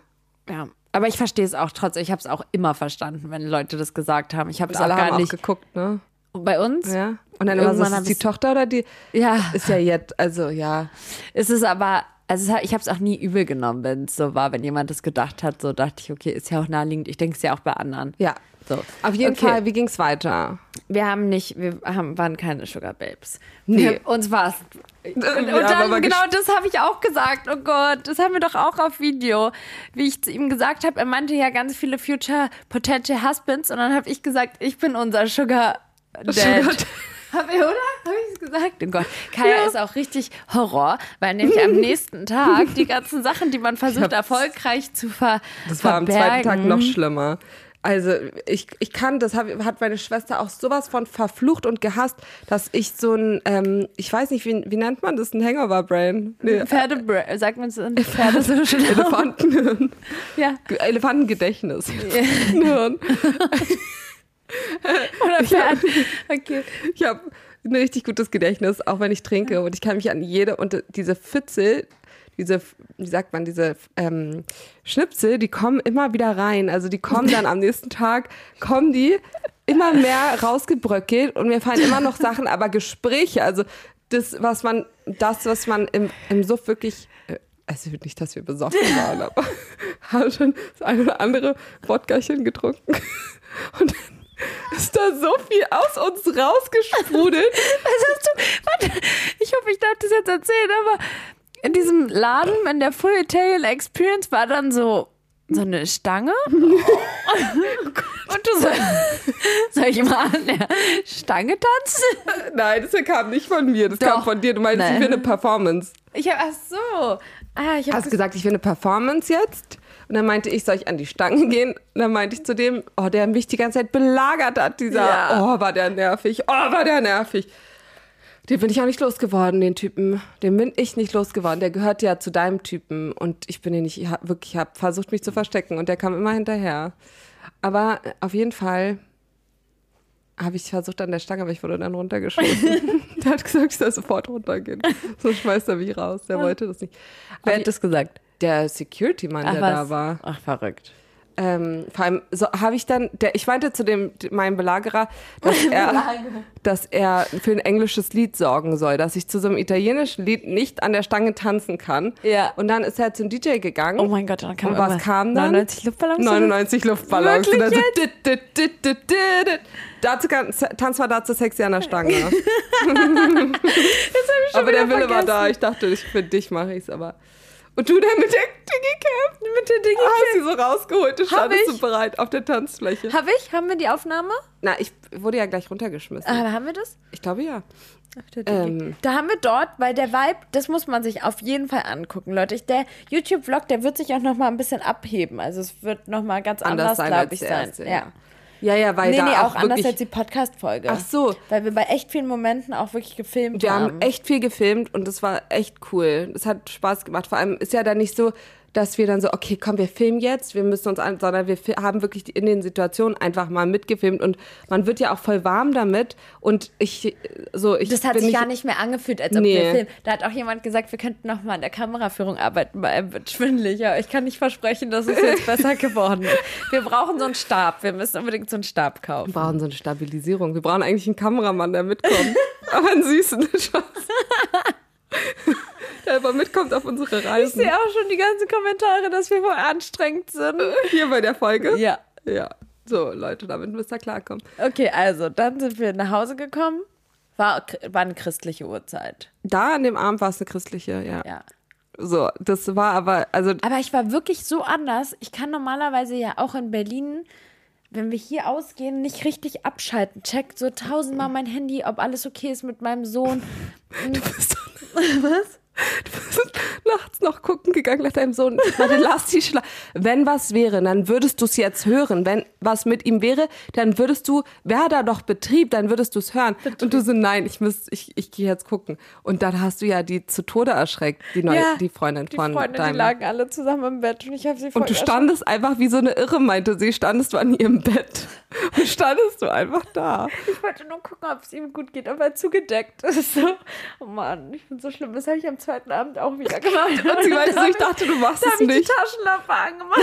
Ja. Aber ich verstehe es auch trotzdem. Ich habe es auch immer verstanden, wenn Leute das gesagt haben. Ich habe es auch gar auch nicht. geguckt, ne? Bei uns? Ja. Und dann immer so, ist es die Tochter oder die? Ja. Ist ja jetzt, also ja. Es ist aber, also es ich habe es auch nie übel genommen, wenn es so war, wenn jemand das gedacht hat. So dachte ich, okay, ist ja auch naheliegend. Ich denke es ja auch bei anderen. Ja. So. Auf jeden Okay. Fall, wie ging's weiter? Wir haben nicht, wir haben, waren keine Sugar Babes. Nee. Wir, uns war's. Und, und Wir haben dann, genau das habe ich auch gesagt. Oh Gott, das haben wir doch auch auf Video. Wie ich zu ihm gesagt habe, er meinte ja ganz viele Future Potential Husbands. Und dann habe ich gesagt, ich bin unser Sugar Dad. Sugar Dad. Hab ich, oder? Habe ich es gesagt? Oh Gott. Kaya ist auch richtig Horror, weil nämlich am [laughs] nächsten Tag die ganzen Sachen, die man versucht, erfolgreich zu ver Das war am zweiten Tag noch schlimmer. Also ich, ich kann, das hab, hat meine Schwester auch sowas von verflucht und gehasst, dass ich so ein, ähm, ich weiß nicht, wie, wie nennt man das, ein Hangover-Brain? Nee, Pferde, sagt man es in Pferde so? Elefantenhirn. [laughs] [laughs] Ja. Elefantengedächtnis. Hirn. [laughs] Oder Pferd. [laughs] Okay. Ich habe ein richtig gutes Gedächtnis, auch wenn ich trinke. Und ich kann mich an jede, und diese Pfütze, diese, wie sagt man, diese ähm, Schnipsel, die kommen immer wieder rein. Also die kommen dann am nächsten [laughs] Tag, kommen die immer mehr rausgebröckelt und mir fallen immer noch Sachen, aber Gespräche, also das, was man, das, was man im, im Suff wirklich, äh, also nicht, dass wir besoffen waren, aber haben schon das eine oder andere Wodkachen getrunken. Und dann ist da so viel aus uns rausgesprudelt. [laughs] Was hast du? Warte, ich hoffe, ich darf das jetzt erzählen, aber in diesem Laden, in der Full Italian Experience, war dann so, so eine Stange. [laughs] [laughs] Und du soll, soll ich mal an der Stange tanzen? Nein, das kam nicht von mir, das kam Doch. von dir. Du meinst, Nein. ich will eine Performance. Ich habe, ach so. Ah, ich habe Hast gesagt, ich will eine Performance jetzt? Und dann meinte ich, soll ich an die Stange gehen? Und dann meinte ich zu dem, oh, der mich die ganze Zeit belagert hat, dieser, Ja. oh, war der nervig, oh, war der nervig. Den bin ich auch nicht losgeworden, den Typen. Den bin ich nicht losgeworden. Der gehört ja zu deinem Typen und ich bin den nicht, ich hab, wirklich, habe versucht, mich zu verstecken und der kam immer hinterher. Aber auf jeden Fall habe ich versucht an der Stange, aber ich wurde dann runtergeschmissen. [laughs] der hat gesagt, ich soll sofort runtergehen. So schmeißt er mich raus. Der wollte das nicht. Wer hat das gesagt? Der Security-Mann, der da war. Ach, verrückt. Ähm, vor allem so habe ich dann, der, ich meinte zu dem meinem Belagerer, dass [laughs] er, dass er für ein englisches Lied sorgen soll, dass ich zu so einem italienischen Lied nicht an der Stange tanzen kann. Ja. Und dann ist er zum DJ gegangen. Oh mein Gott, dann kam Und was kam dann? 99 Luftballons? 99 Luftballons. Wirklich Und so, dit, dit, dit. Dazu kann, tanz mal dazu sexy an der Stange. [laughs] aber der Wille war da. Ich dachte, ich, für dich mache ich es, aber. Und du dann mit der Digi-Cap? Mit der Dinge. Hast sie so rausgeholt, du standest so bereit auf der Tanzfläche. Habe ich? Haben wir die Aufnahme? Na, ich wurde ja gleich runtergeschmissen. Aber haben wir das? Ich glaube ja. Ähm. Da haben wir dort, weil der Vibe, das muss man sich auf jeden Fall angucken, Leute. Ich, der YouTube-Vlog, der wird sich auch noch mal ein bisschen abheben. Also es wird noch mal ganz anders, sein glaube ich, sein. ja. ja. Ja, ja, weil Nee, da nee, auch, anders wirklich, als die Podcast-Folge. Ach so. Weil wir bei echt vielen Momenten auch wirklich gefilmt Wir haben. haben echt viel gefilmt und es war echt cool. Es hat Spaß gemacht. Vor allem ist ja dann nicht so, dass wir dann so, okay, komm, wir filmen jetzt, wir müssen uns an, sondern wir haben wirklich in den Situationen einfach mal mitgefilmt und man wird ja auch voll warm damit und ich, so, ich das hat sich nicht, gar nicht mehr angefühlt, als ob Nee. wir filmen. Da hat auch jemand gesagt, wir könnten noch mal an der Kameraführung arbeiten, weil einem wird schwindelig. Ja, ich kann nicht versprechen, dass es jetzt besser [laughs] geworden ist. Wir brauchen so einen Stab. Wir müssen unbedingt so einen Stab kaufen. Wir brauchen so eine Stabilisierung. Wir brauchen eigentlich einen Kameramann, der mitkommt. [laughs] Aber einen süßen Schatz. [laughs] der aber mitkommt auf unsere Ich Reisen. sehe auch schon die ganzen Kommentare, dass wir voll anstrengend sind. Hier bei der Folge. Ja. Ja. So, Leute, damit müsst ihr klarkommen. Okay, also dann sind wir nach Hause gekommen. War, war eine christliche Uhrzeit. Da an dem Abend war es eine christliche, ja. Ja. So, das war aber, also Aber ich war wirklich so anders. Ich kann normalerweise ja auch in Berlin, wenn wir hier ausgehen, nicht richtig abschalten. Check so tausendmal mein Handy, ob alles okay ist mit meinem Sohn. [laughs] Was? Du bist nachts noch gucken gegangen nach deinem Sohn. Meinte, lass die schla Wenn was wäre, dann würdest du es jetzt hören. Wenn was mit ihm wäre, dann würdest du, wäre da doch Betrieb, dann würdest du es hören. Und du so, nein, ich muss, ich, ich gehe jetzt gucken. Und dann hast du ja die zu Tode erschreckt, die neue, die Freundin die von Freunde, deinem. die lagen alle zusammen im Bett und ich habe sie voll und du standest einfach wie so eine Irre, meinte sie, standest du an ihrem Bett. [laughs] Und standest du einfach da. Ich wollte nur gucken, ob es ihm gut geht, ob er zugedeckt ist. [laughs] Oh Mann, ich bin so schlimm. Das habe ich am zweiten Abend auch wieder [laughs] gemacht. Und sie meinte so, ich dachte, du machst da es habe ich die nicht. Taschenlampe angemacht.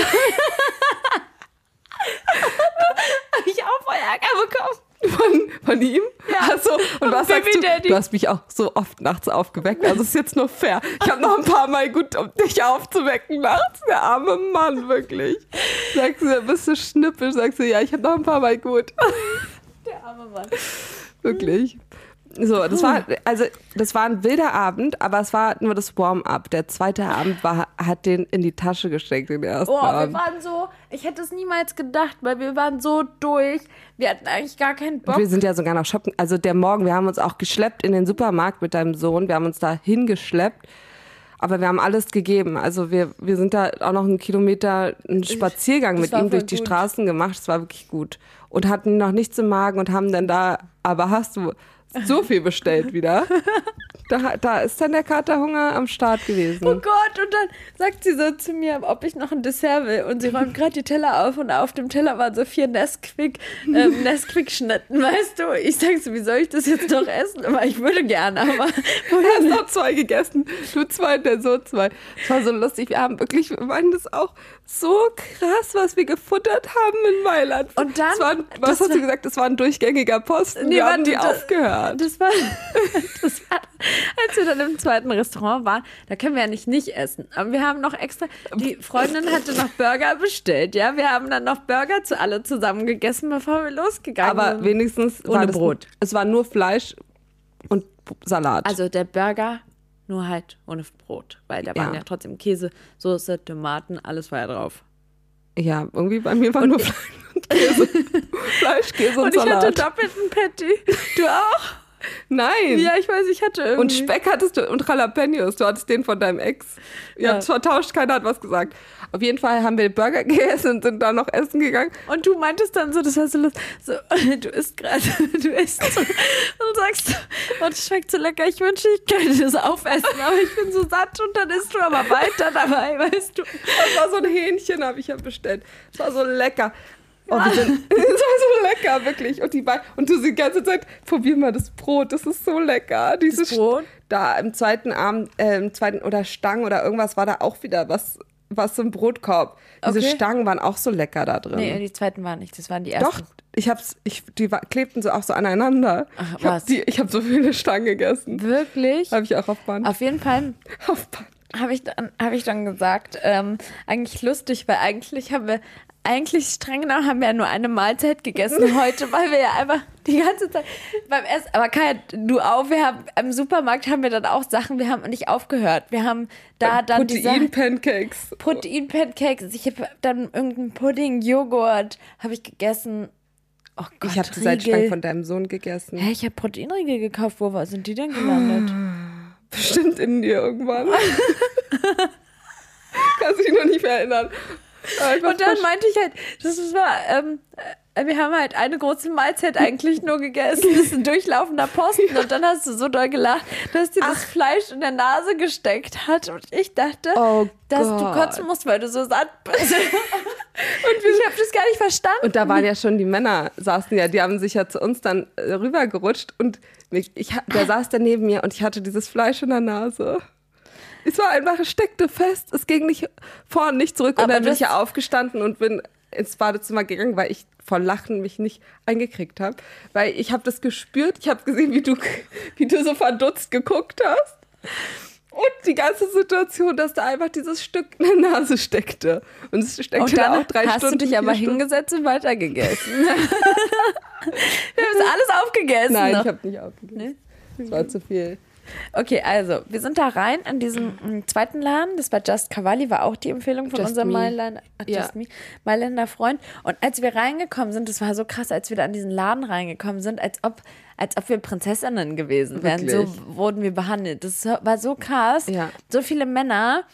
habe ich auch voll Ärger bekommen. Von, von ihm? Ja. Also, und was sagst du? Daddy. Du hast mich auch so oft nachts aufgeweckt. Also ist jetzt nur fair. Ich habe noch ein paar Mal gut, um dich aufzuwecken nachts. Der arme Mann, wirklich. Sagst du, bist du schnippisch? Sagst du, ja, ich habe noch ein paar Mal gut. Der arme Mann. Wirklich. So, das war, also, das war ein wilder Abend, aber es war nur das Warm-up. Der zweite Abend war, hat den in die Tasche gesteckt, den ersten Oh, wir waren so, ich hätte es niemals gedacht, weil wir waren so durch. Wir hatten eigentlich gar keinen Bock. Wir sind ja sogar noch shoppen. Also der Morgen, wir haben uns auch geschleppt in den Supermarkt mit deinem Sohn. Wir haben uns da hingeschleppt. Aber wir haben alles gegeben. Also wir, wir sind da auch noch einen Kilometer einen Spaziergang das mit ihm durch voll die gut. Straßen gemacht. Das war wirklich gut. Und hatten noch nichts im Magen und haben dann da, aber hast du so viel bestellt wieder? Da, da ist dann der Katerhunger am Start gewesen. Oh Gott, und dann sagt sie so zu mir, ob ich noch ein Dessert will. Und sie räumt gerade die Teller auf und auf dem Teller waren so vier Nesquik, ähm, [laughs] Nesquik-Schnitten, weißt du? Ich sag so, wie soll ich das jetzt noch essen? Aber ich würde gerne, aber [laughs] Du hast noch zwei gegessen. Du zwei, der so zwei. Es war so lustig. Wir haben wirklich, wir meinen das auch so krass, was wir gefuttert haben in Mailand. Und dann- war, was hast du war- gesagt? Das war ein durchgängiger Posten. Nee, wir haben die das- aufgehört. Das war, [laughs] das war, als wir dann im zweiten Restaurant waren, da können wir ja nicht nicht essen. Aber wir haben noch extra, die Freundin hatte noch Burger bestellt, ja. Wir haben dann noch Burger zu alle zusammen gegessen, bevor wir losgegangen Aber sind. wenigstens Ohne war das, Brot. Es war nur Fleisch und Salat. Also der Burger nur halt ohne Brot, weil da waren Ja. ja trotzdem Käse, Soße, Tomaten, alles war ja drauf. ja, irgendwie bei mir war nur Fleisch und Käse. [laughs] Fleisch, Käse und, Und ich hatte doppelten Patty. Du auch? Nein. Ja, ich weiß, ich hatte irgendwie. Und Speck hattest du und Jalapenos. Du hattest den von deinem Ex. Ihr Ja. habt vertauscht, keiner hat was gesagt. Auf jeden Fall haben wir Burger [laughs] gegessen und sind dann noch essen gegangen. Und du meintest dann so, das war so so, [laughs] du isst gerade, [laughs] du isst so, und sagst, und es schmeckt so lecker, ich wünsche, ich könnte das aufessen, aber ich bin so satt und dann isst du aber weiter dabei, weißt du. Das war so ein Hähnchen, habe ich ja bestellt. Das war so lecker. Oh, das war so lecker, wirklich. Und, die, Wei- und du die ganze Zeit, probier mal das Brot, das ist so lecker. Dieses Brot? Da im zweiten Abend, äh, im zweiten, oder Stangen oder irgendwas war da auch wieder was, was im Brotkorb. Diese Okay. Stangen waren auch so lecker da drin. Nee, die zweiten waren nicht, das waren die ersten. Doch, ich hab's, ich, die wa- klebten so auch so aneinander. Ach, ich hab was? die- ich habe so viele Stangen gegessen. Wirklich? Habe ich auch auf Band. Auf jeden Fall Auf Band. habe ich, dann- hab ich dann gesagt, ähm, eigentlich lustig, weil eigentlich haben wir, eigentlich streng genommen haben wir ja nur eine Mahlzeit gegessen [laughs] heute, weil wir ja einfach die ganze Zeit beim Essen, aber Kai, du auch, wir haben, im Supermarkt haben wir dann auch Sachen, wir haben nicht aufgehört. Wir haben da dann die Sachen, Protein-Pancakes. Protein-Pancakes, ich habe dann irgendeinen Pudding, Joghurt, habe ich gegessen. Oh Gott, Ich habe die Riegel. von deinem Sohn gegessen. Hä, ich habe Proteinriegel gekauft. Wo war- sind die denn gelandet? [gasps] Bestimmt in dir irgendwann. [laughs] Kannst dich noch nicht mehr erinnern. Und dann meinte ich halt, das ist war, ähm, äh, wir haben halt eine große Mahlzeit eigentlich nur gegessen. [laughs] Das ist ein durchlaufender Posten. Und dann hast du so doll gelacht, dass dir das Fleisch in der Nase gesteckt hat. Und ich dachte, Oh dass du Gott. kotzen musst, weil du so satt bist. [laughs] Und ich habe das gar nicht verstanden. Und da waren ja schon die Männer, saßen ja, die haben sich ja zu uns dann äh, rübergerutscht und ich, der saß da neben mir und ich hatte dieses Fleisch in der Nase. Es war einfach, es steckte fest, es ging nicht vor und nicht zurück. Und Aber dann bin ich ja aufgestanden und bin ins Badezimmer gegangen, weil ich vor Lachen mich nicht eingekriegt habe. Weil ich habe das gespürt, ich habe gesehen, wie du, [laughs] wie du so verdutzt geguckt hast. Und die ganze Situation, dass da einfach dieses Stück in der Nase steckte. Und es steckte Und da dann auch drei hast Stunden. du dich aber Stunden. hingesetzt und weitergegessen. [laughs] wir haben es alles aufgegessen. Nein, noch. ich habe nicht aufgegeben. Das war zu viel. Okay, also wir sind da rein in diesen mm, zweiten Laden. Das war Just Cavalli, war auch die Empfehlung von Just unserem. Mailänder, äh, Ja. Mailänder Freund. Und als wir reingekommen sind, das war so krass, als wir da in diesen Laden reingekommen sind, als ob, als ob wir Prinzessinnen gewesen wären. Wirklich. So wurden wir behandelt. Das war so krass. Ja. So viele Männer,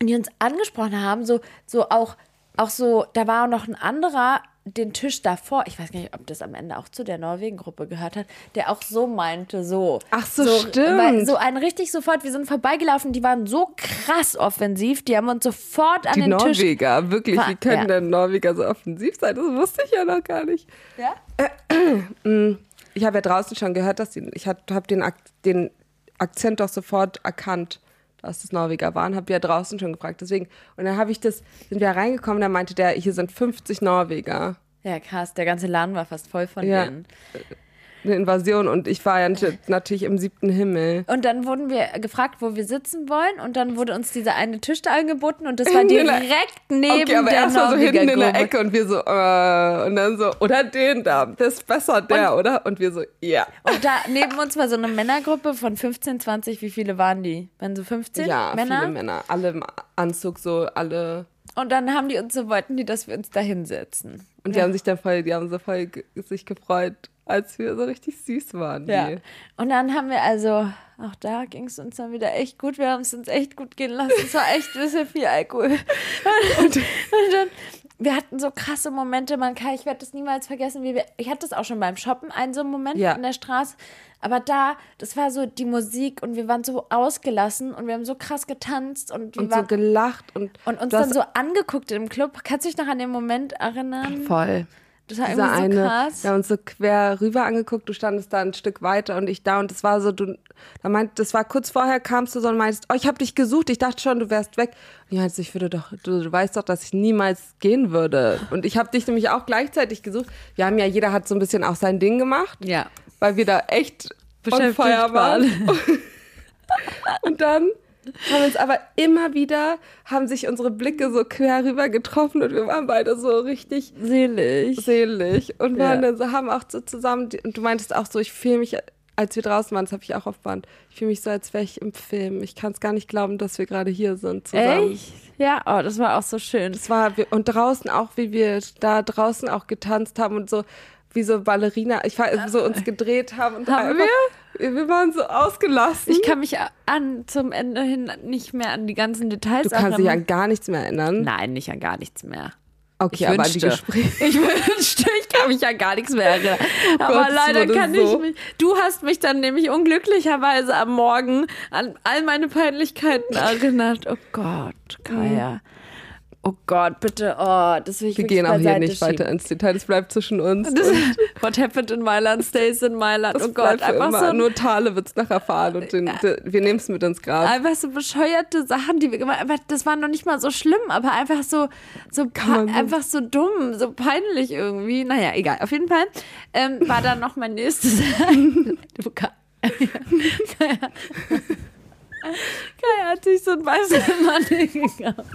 die uns angesprochen haben, so, so auch, auch so, da war auch noch ein anderer, den Tisch davor, ich weiß gar nicht, ob das am Ende auch zu der Norwegen-Gruppe gehört hat, der auch so meinte, so. Ach so, stimmt. Weil so ein richtig sofort, wir sind vorbeigelaufen, die waren so krass offensiv, die haben uns sofort an die den Tisch. Norweger, wirklich, War- wie können ja. denn Norweger so offensiv sein? Das wusste ich ja noch gar nicht. Ja? Ich habe ja draußen schon gehört, dass die, ich habe hab den, Ak den Akzent doch sofort erkannt, dass es Norweger waren, habe ja draußen schon gefragt. Deswegen, und dann habe ich das, sind wir reingekommen, da meinte der, hier sind 50 Norweger. Ja, krass, der ganze Laden war fast voll von Ja. denen. Eine Invasion und ich war ja nat- natürlich im siebten Himmel. Und dann wurden wir gefragt, wo wir sitzen wollen und dann wurde uns dieser eine Tisch da angeboten und das war direkt neben okay, aber der erst mal so hinten in der. Ecke und wir so, äh, und dann so, oder den da, das ist besser der, oder? Und wir so, ja. Und da neben uns war so eine Männergruppe von 15, 20. Wie viele waren die? Waren so 15 Ja, Männer? viele Männer, alle im Anzug, so alle. Und dann haben die uns so, wollten die, dass wir uns da hinsetzen. Und die haben sich dann voll, die haben so voll sich gefreut, als wir so richtig süß waren. Ja. Die. Und dann haben wir also, auch da ging es uns dann wieder echt gut. Wir haben es uns echt gut gehen lassen. Es war echt ein bisschen viel Alkohol. [laughs] Und, [laughs] und dann, wir hatten so krasse Momente, man kann, ich werde das niemals vergessen. Wie wir, ich hatte das auch schon beim Shoppen, einen so einen Moment Ja. in der Straße. Aber da, das war so die Musik und wir waren so ausgelassen und wir haben so krass getanzt und wir Und so waren gelacht und, und uns dann so angeguckt im Club. Kannst du dich noch an den Moment erinnern? voll. Das war Dieser so eine, krass. wir haben uns so quer rüber angeguckt, du standest da ein Stück weiter und ich da und das war so, du, da meint, das war kurz vorher, kamst du so und meintest, oh, ich habe dich gesucht, ich dachte schon, du wärst weg. Und ich meinte, ich würde doch, du, du weißt doch, dass ich niemals gehen würde. Und ich habe dich nämlich auch gleichzeitig gesucht. Wir haben ja, jeder hat so ein bisschen auch sein Ding gemacht, Ja. weil wir da echt Beschäftigt fire waren. [laughs] Und dann haben uns aber immer wieder, haben sich unsere Blicke so quer rüber getroffen und wir waren beide so richtig Selig. selig und waren Ja. dann so, haben auch so zusammen, und du meintest auch so, ich fühle mich, als wir draußen waren, das habe ich auch auf Band, ich fühle mich so, als wäre ich im Film. Ich kann es gar nicht glauben, dass wir gerade hier sind zusammen. Echt? Ja, oh, das war auch so schön. Das war, und draußen auch, wie wir da draußen auch getanzt haben und so, wie so Ballerina, ich war so uns gedreht haben und Haben einfach, wir? Wir waren so ausgelassen. Ich kann mich an zum Ende hin nicht mehr an die ganzen Details du kannst dich erinnern. an gar nichts mehr erinnern. Nein, nicht an gar nichts mehr. Okay, Ich aber an die wünschte. Gespräche. [laughs] Ich wünschte, ich kann mich an gar nichts mehr erinnern. [laughs] Aber Gott, leider kann so. ich mich. Du hast mich dann nämlich unglücklicherweise am Morgen an all meine Peinlichkeiten [laughs] erinnert. Oh Gott, Kaya. Oh Gott, bitte. Oh, das will ich Wir gehen auch hier nicht schieben. weiter ins Detail, das bleibt zwischen uns. Das, [laughs] what happened in Mailand stays in Mailand. das Oh Gott, einfach immer. so, Nur Tale wird's nachher erfahren und den, de, wir nehmen es mit ins Grab. einfach so bescheuerte Sachen, die wir gemacht haben. Das war noch nicht mal so schlimm, aber einfach so, so einfach so dumm, so peinlich irgendwie. Naja, egal. Auf jeden Fall ähm, war dann noch mein nächstes. [laughs] Du Ka- [laughs] Kaya hat sich so einen weißen Mantel gekauft.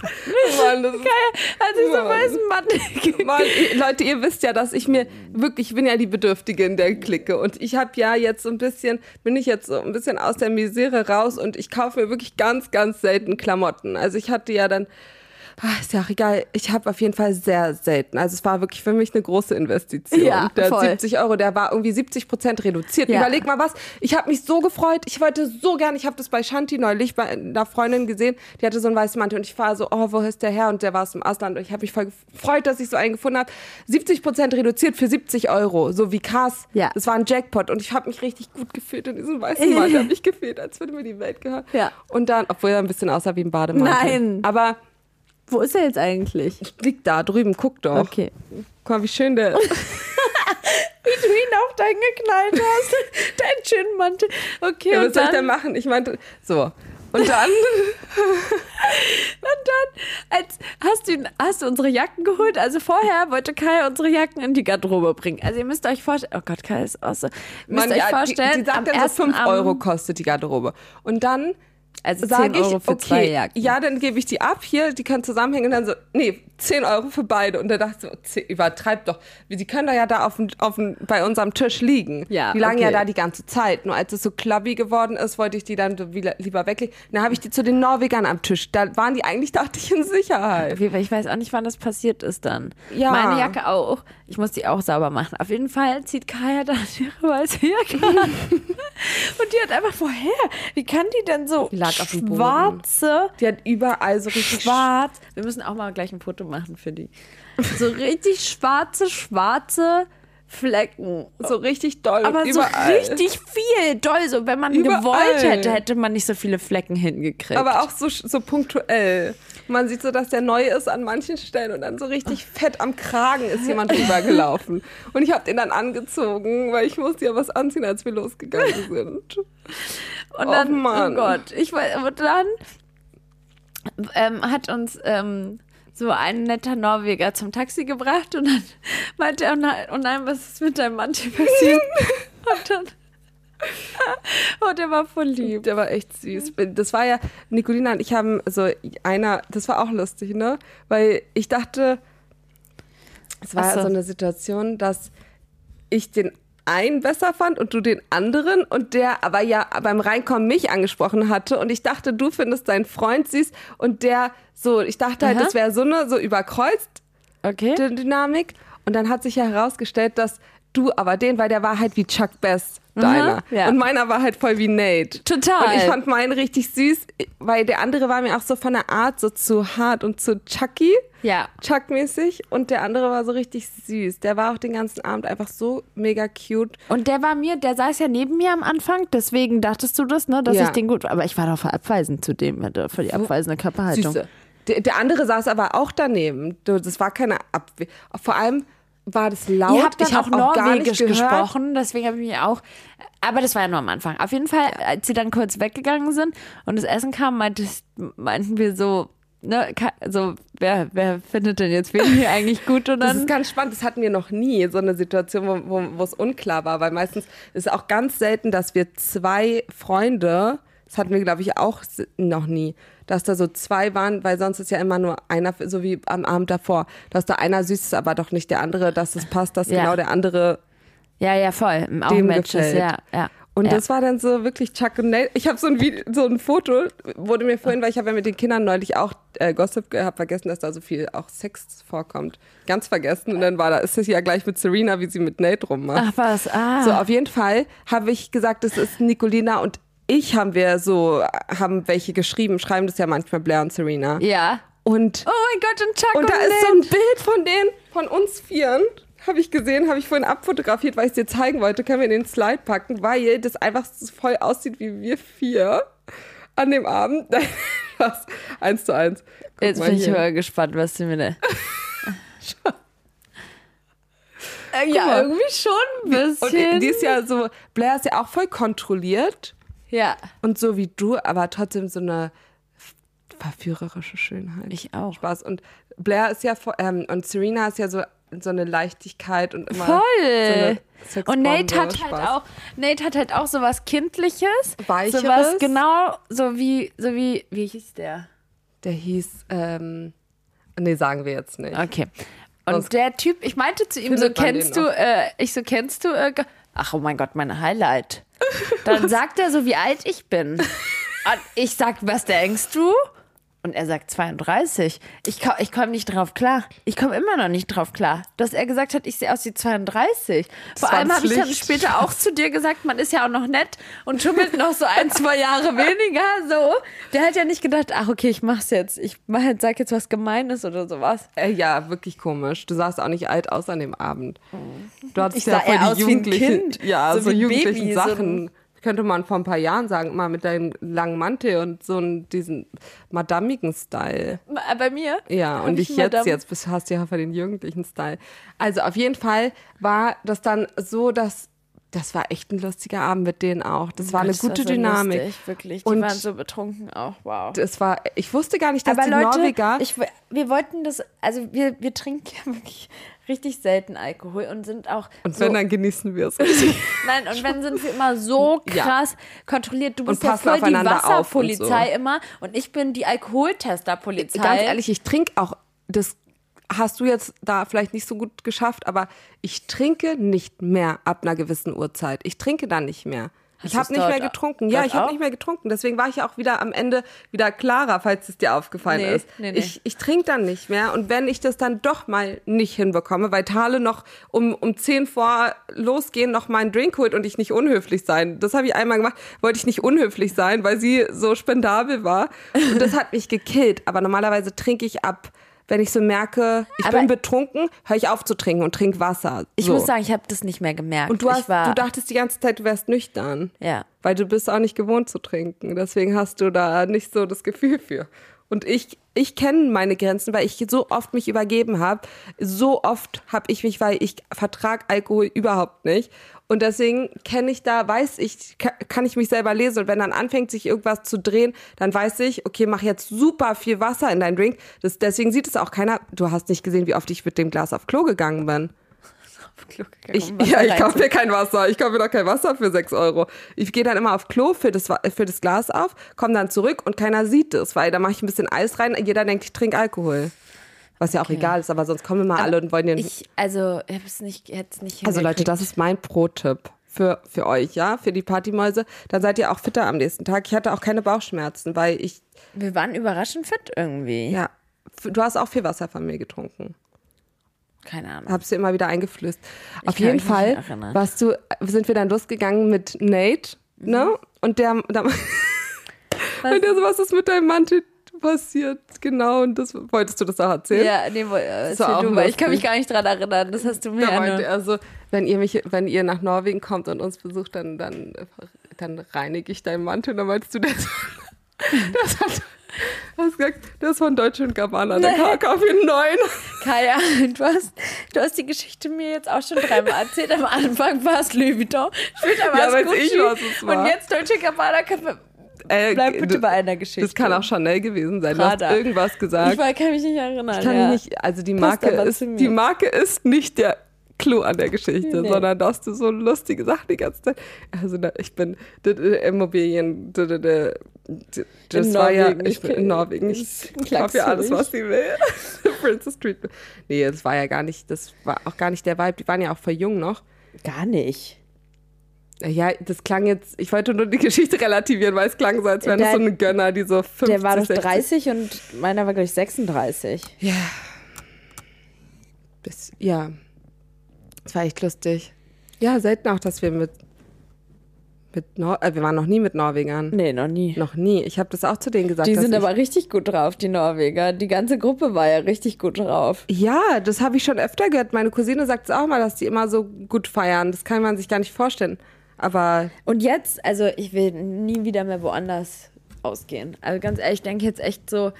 Mann, das Kaya hat sich so einen Mann. weißen Mantel gekauft. Mann, Leute, ihr wisst ja, dass ich mir wirklich, ich bin ja die Bedürftige in der Clique und ich habe ja jetzt so ein bisschen, bin ich jetzt so ein bisschen aus der Misere raus und ich kaufe mir wirklich ganz, ganz selten Klamotten. Also ich hatte ja dann, ah, ist ja auch egal, ich habe auf jeden Fall sehr selten. Also es war wirklich für mich eine große Investition. Ja, der voll. 70 Euro, der war irgendwie 70 Prozent reduziert. Ja. Überleg mal was, ich habe mich so gefreut, ich wollte so gern, ich habe das bei Shanti neulich bei einer Freundin gesehen, die hatte so einen weißen Mantel und ich war so, oh, wo ist der her? Und der war aus dem Ausland und ich habe mich voll gefreut, dass ich so einen gefunden habe. 70 Prozent reduziert für 70 Euro, so wie krass. Ja. Das war ein Jackpot und ich habe mich richtig gut gefühlt in diesem weißen Mantel, habe [laughs] mich gefühlt, als würde mir die Welt gehören. Ja. Und dann, obwohl er ein bisschen aussah wie ein Bademantel. Nein. Aber Wo ist er jetzt eigentlich? liegt da drüben, guck doch. Okay. Guck mal, wie schön der ist. [laughs] Wie du ihn auf deinen geknallt hast. [laughs] Dein schönen Mantel. Okay, Ja, was soll ich denn machen? Ich meinte, so. Und dann, [laughs] und dann als, hast, du, hast du unsere Jacken geholt? Also vorher wollte Kai unsere Jacken in die Garderobe bringen. Also ihr müsst euch vorstellen, oh Gott, Kai ist auch so. Müsst man, euch ja, vorstellen, die, die sagt am dann so ersten 5 Abend- Euro kostet die Garderobe. Und dann Also 10 sage ich, Euro für zwei okay, Jacken. ja, dann gebe ich die ab, hier, die können zusammenhängen und dann so, nee, 10 Euro für beide. Und da dachte ich so, übertreib doch. Die können da ja da auf, auf, bei unserem Tisch liegen. Ja, die lagen okay. ja da die ganze Zeit. Nur als es so klubby geworden ist, wollte ich die dann lieber weglegen. Dann habe ich die zu den Norwegern am Tisch. Da waren die eigentlich, dachte ich, in Sicherheit. Ich weiß auch nicht, wann das passiert ist dann. Ja. Meine Jacke auch. Ich muss die auch sauber machen. Auf jeden Fall zieht Kaya dann ihre weiße Jacke an. Und die hat einfach vorher. Wie kann die denn so Die lag auf dem Boden. schwarze, Die hat überall so richtig schwarz. Wir müssen auch mal gleich ein Foto machen für die. So richtig schwarze, schwarze Flecken. so richtig doll. Aber so überall. richtig viel. Doll. So, wenn man Überall. gewollt hätte, hätte man nicht so viele Flecken hingekriegt. Aber auch so, so punktuell. Man sieht so, dass der neu ist an manchen Stellen und dann so richtig fett am Kragen ist jemand rübergelaufen. Und ich habe den dann angezogen, weil ich musste ja was anziehen, als wir losgegangen sind. Und Oh dann, oh, Mann. Gott, ich weiß, und dann ähm, hat uns ähm, so ein netter Norweger zum Taxi gebracht und dann meinte er, oh nein, oh nein was ist mit deinem Mantel passiert? [laughs] und dann, oh, der war voll lieb. Der war echt süß. Das war ja, Nicolina und ich haben so einer, das war auch lustig, ne? Weil ich dachte, es war Ach ja so. so eine Situation, dass ich den einen besser fand und du den anderen und der aber ja beim Reinkommen mich angesprochen hatte und ich dachte, du findest deinen Freund süß und der so, ich dachte halt, Aha. das wäre so eine, so überkreuzt, Okay. die Dynamik und dann hat sich ja herausgestellt, dass du aber den, weil der war halt wie Chuck Best, deiner. ja. Und meiner war halt voll wie Nate. Total. Und ich fand meinen richtig süß, weil der andere war mir auch so von der Art so zu hart und zu Chucky. Ja. Chuck-mäßig und der andere war so richtig süß. Der war auch den ganzen Abend einfach so mega cute. Und der war mir, der saß ja neben mir am Anfang, deswegen dachtest du das, ne, dass Ja. ich den gut, aber ich war doch voll abweisend zu dem, voll die abweisende Körperhaltung. Süße. Der, der andere saß aber auch daneben. Das war keine Abwehr. Vor allem war das laut. Ihr habt ich auch hab auch gar nicht Norwegisch gesprochen, deswegen habe ich mich auch. Aber das war ja nur am Anfang. Auf jeden Fall, als sie dann kurz weggegangen sind und das Essen kam, meinte, meinten wir so, ne, ka- so, wer, wer findet denn jetzt wen hier eigentlich gut? Und [laughs] Das dann. ist ganz spannend. Das hatten wir noch nie, so eine Situation, wo, wo, es unklar war. Weil meistens ist es auch ganz selten, dass wir zwei Freunde, das hatten wir, glaube ich, auch noch nie, dass da so zwei waren, weil sonst ist ja immer nur einer, so wie am Abend davor, dass da einer süß ist, aber doch nicht der andere, dass es passt, dass Ja. genau der andere Ja, ja, voll. Auch dem Matches, gefällt. ja, ja. Und Ja. das war dann so wirklich Chuck und Nate. Ich habe so ein Video, so ein Foto, wurde mir vorhin, weil ich habe ja mit den Kindern neulich auch äh, Gossip gehabt, vergessen, dass da so viel auch Sex vorkommt. Ganz vergessen. Und dann war da, ist es ja gleich mit Serena, wie sie mit Nate rummacht. Ach was, ah. So, auf jeden Fall habe ich gesagt, es ist Nicolina und ich haben wir so, haben welche geschrieben, schreiben das ja manchmal Blair und Serena. ja. Und, Oh mein Gott, und Chuck und da ist so ein Bild von denen, von uns Vieren, habe ich gesehen, habe ich vorhin abfotografiert, weil ich es dir zeigen wollte, können wir in den Slide packen, weil das einfach voll aussieht wie wir vier an dem Abend. [laughs] Was? Eins zu eins. Guck Jetzt bin ich hier. mal gespannt, was du mir da. [laughs] Äh, ja, mal. irgendwie schon ein Und bisschen. die ist ja so, Blair ist ja auch voll kontrolliert ja, und so wie du, aber trotzdem so eine verführerische Schönheit. ich auch. Spaß. Und Blair ist ja, ähm, und Serena ist ja so, so eine Leichtigkeit und immer Voll. so und Nate hat halt Spaß. auch, Nate hat halt auch so was Kindliches. Weicheres. So was genau, so wie, so wie, wie hieß der? Der hieß, ähm, nee, sagen wir jetzt nicht. Okay. Und Was- der Typ, ich meinte zu ihm, so kennst du, äh, ich so kennst du, äh, ach oh mein Gott, mein Highlight. Dann sagt er so, wie alt ich bin. [laughs] Und ich sag, was denkst du? Und er sagt 32. Ich, ich komme nicht drauf klar. Ich komme immer noch nicht drauf klar, dass er gesagt hat, ich sehe aus wie 32. Vor allem habe ich dann später auch zu dir gesagt, man ist ja auch noch nett und schummelt noch so ein, zwei Jahre weniger. So. Der hat ja nicht gedacht, ach okay, ich mach's jetzt. Ich mach jetzt, sag jetzt was Gemeines oder sowas. Äh, ja, wirklich komisch. Du sahst auch nicht alt aus an dem Abend. Du hattest Ich ja sah voll eher die aus wie ein Kind. ja, So so, jugendlichen Baby, so Sachen. Könnte man vor ein paar Jahren sagen, mal mit deinem langen Mantel und so diesen madamigen Style. Äh, Bei mir? Ja, und ich jetzt, Madame- jetzt hast du ja für den jugendlichen Style. Also auf jeden Fall war das dann so, dass das war echt ein lustiger Abend mit denen auch. Das war eine Das war gute so Dynamik. Lustig, wirklich. Die Und- waren so betrunken auch. Wow. Das war, ich wusste gar nicht, dass Aber die Leute, Norweger. ich, wir wollten das, also wir, wir trinken ja [laughs] wirklich richtig selten Alkohol und sind auch und so, wenn, dann genießen wir es. [laughs] nein, und wenn sind wir immer so Ja. krass kontrolliert. Du bist ja voll die Wasserpolizei so. immer und ich bin die Alkoholtesterpolizei. Ganz ehrlich, ich trinke auch, das hast du jetzt da vielleicht nicht so gut geschafft, aber ich trinke nicht mehr ab einer gewissen Uhrzeit. Ich trinke dann nicht mehr. Hast ich habe nicht mehr getrunken. Ja, ich habe nicht mehr getrunken. Deswegen war ich auch wieder am Ende wieder klarer, falls es dir aufgefallen Nee, ist. nee, nee. Ich, ich trinke dann nicht mehr. Und wenn ich das dann doch mal nicht hinbekomme, weil Tale noch um, um 10 vor losgehen, noch meinen Drink holt und ich nicht unhöflich sein. Das habe ich einmal gemacht, wollte ich nicht unhöflich sein, weil sie so spendabel war. Und das hat mich gekillt. Aber normalerweise trinke ich ab. Wenn ich so merke, ich Aber- bin betrunken, höre ich auf zu trinken und trinke Wasser. ich so. muss sagen, ich habe das nicht mehr gemerkt. und du, hast, ich du dachtest die ganze Zeit, du wärst nüchtern. Ja. Weil du bist auch nicht gewohnt zu trinken. Deswegen hast du da nicht so das Gefühl für. Und ich, ich kenne meine Grenzen, weil ich so oft mich übergeben habe. So oft habe ich mich, weil ich vertrag Alkohol überhaupt nicht. Und deswegen kenne ich da, weiß ich, ka- kann ich mich selber lesen. Und wenn dann anfängt, sich irgendwas zu drehen, dann weiß ich, okay, mach jetzt super viel Wasser in deinen Drink. Das, deswegen sieht es auch keiner. Du hast nicht gesehen, wie oft ich mit dem Glas auf Klo gegangen bin. [laughs] Ich, um [laughs] Wasser ja, ich kaufe mir kein Wasser. Ich kaufe mir doch kein Wasser für 6 Euro. Ich gehe dann immer auf Klo für das, für das Glas auf, komme dann zurück und keiner sieht es, weil da mache ich ein bisschen Eis rein. Jeder denkt, ich trinke Alkohol. Was ja auch egal ist, aber sonst kommen immer alle und wollen den. Ich, also, ich habe es nicht, jetzt nicht also Leute, das ist mein Pro-Tipp für, für euch, ja, für die Partymäuse. Dann seid ihr auch fitter am nächsten Tag. Ich hatte auch keine Bauchschmerzen, weil ich, Wir waren überraschend fit irgendwie. ja, du hast auch viel Wasser von mir getrunken. Keine Ahnung. Hab's dir immer wieder eingeflößt. Auf kann jeden Fall warst du, sind wir dann losgegangen mit Nate, ne? Und der, [laughs] der und der so, was ist mit deinem Mantel passiert? Genau, und das wolltest du das auch erzählen? Ja, nee, wo- äh, Das war du, weil ich kann mich gar nicht dran erinnern. Das hast du mir Da ja meinte er so, wenn ihr mich, wenn ihr nach Norwegen kommt und uns besucht, dann, dann, dann reinige ich deinen Mantel. Und dann meinst du, das, das hat, hast gesagt, das von Deutsche und Gabbana, der kauf ihn neuen. Kaya, du hast, du hast die Geschichte mir jetzt auch schon dreimal erzählt. Am Anfang war es Louis Vuitton, später war Ja, es Gucci ich, was es war. und jetzt Deutsche Gabbana. Äh, Bleib bitte bei einer Geschichte. Das kann auch Chanel gewesen sein. Du Prada. hast irgendwas gesagt. Ich war- kann mich nicht erinnern. Ich kann ja. mich nicht, also die Marke, ist, die Marke ist nicht der Clou an der Geschichte, Nee. sondern dass du so lustige Sachen die ganze Zeit. Also ich bin Immobilien, das In war ja, ich bin in Norwegen. Ich glaube ja du alles, was sie will. [laughs] Princess Street. Nee, das war ja gar nicht, das war auch gar nicht der Vibe. Die waren ja auch voll jung noch. Gar nicht. Ja, das klang jetzt, ich wollte nur die Geschichte relativieren, weil es klang so, als wären das so eine Gönner, die so 50, Der war doch 60. 30 und meiner war, glaube ich, 36. Ja. Bis, ja. Das war echt lustig. Ja, selten auch, dass wir mit, mit Nor äh, wir waren noch nie mit Norwegern. Nee, noch nie. Noch nie. Ich habe das auch zu denen gesagt. Die sind aber richtig gut drauf, die Norweger. Die ganze Gruppe war ja richtig gut drauf. Ja, das habe ich schon öfter gehört. Meine Cousine sagt es auch mal, dass die immer so gut feiern. Das kann man sich gar nicht vorstellen. Aber Und jetzt, also ich will nie wieder mehr woanders ausgehen. Also ganz ehrlich, ich denke jetzt echt so,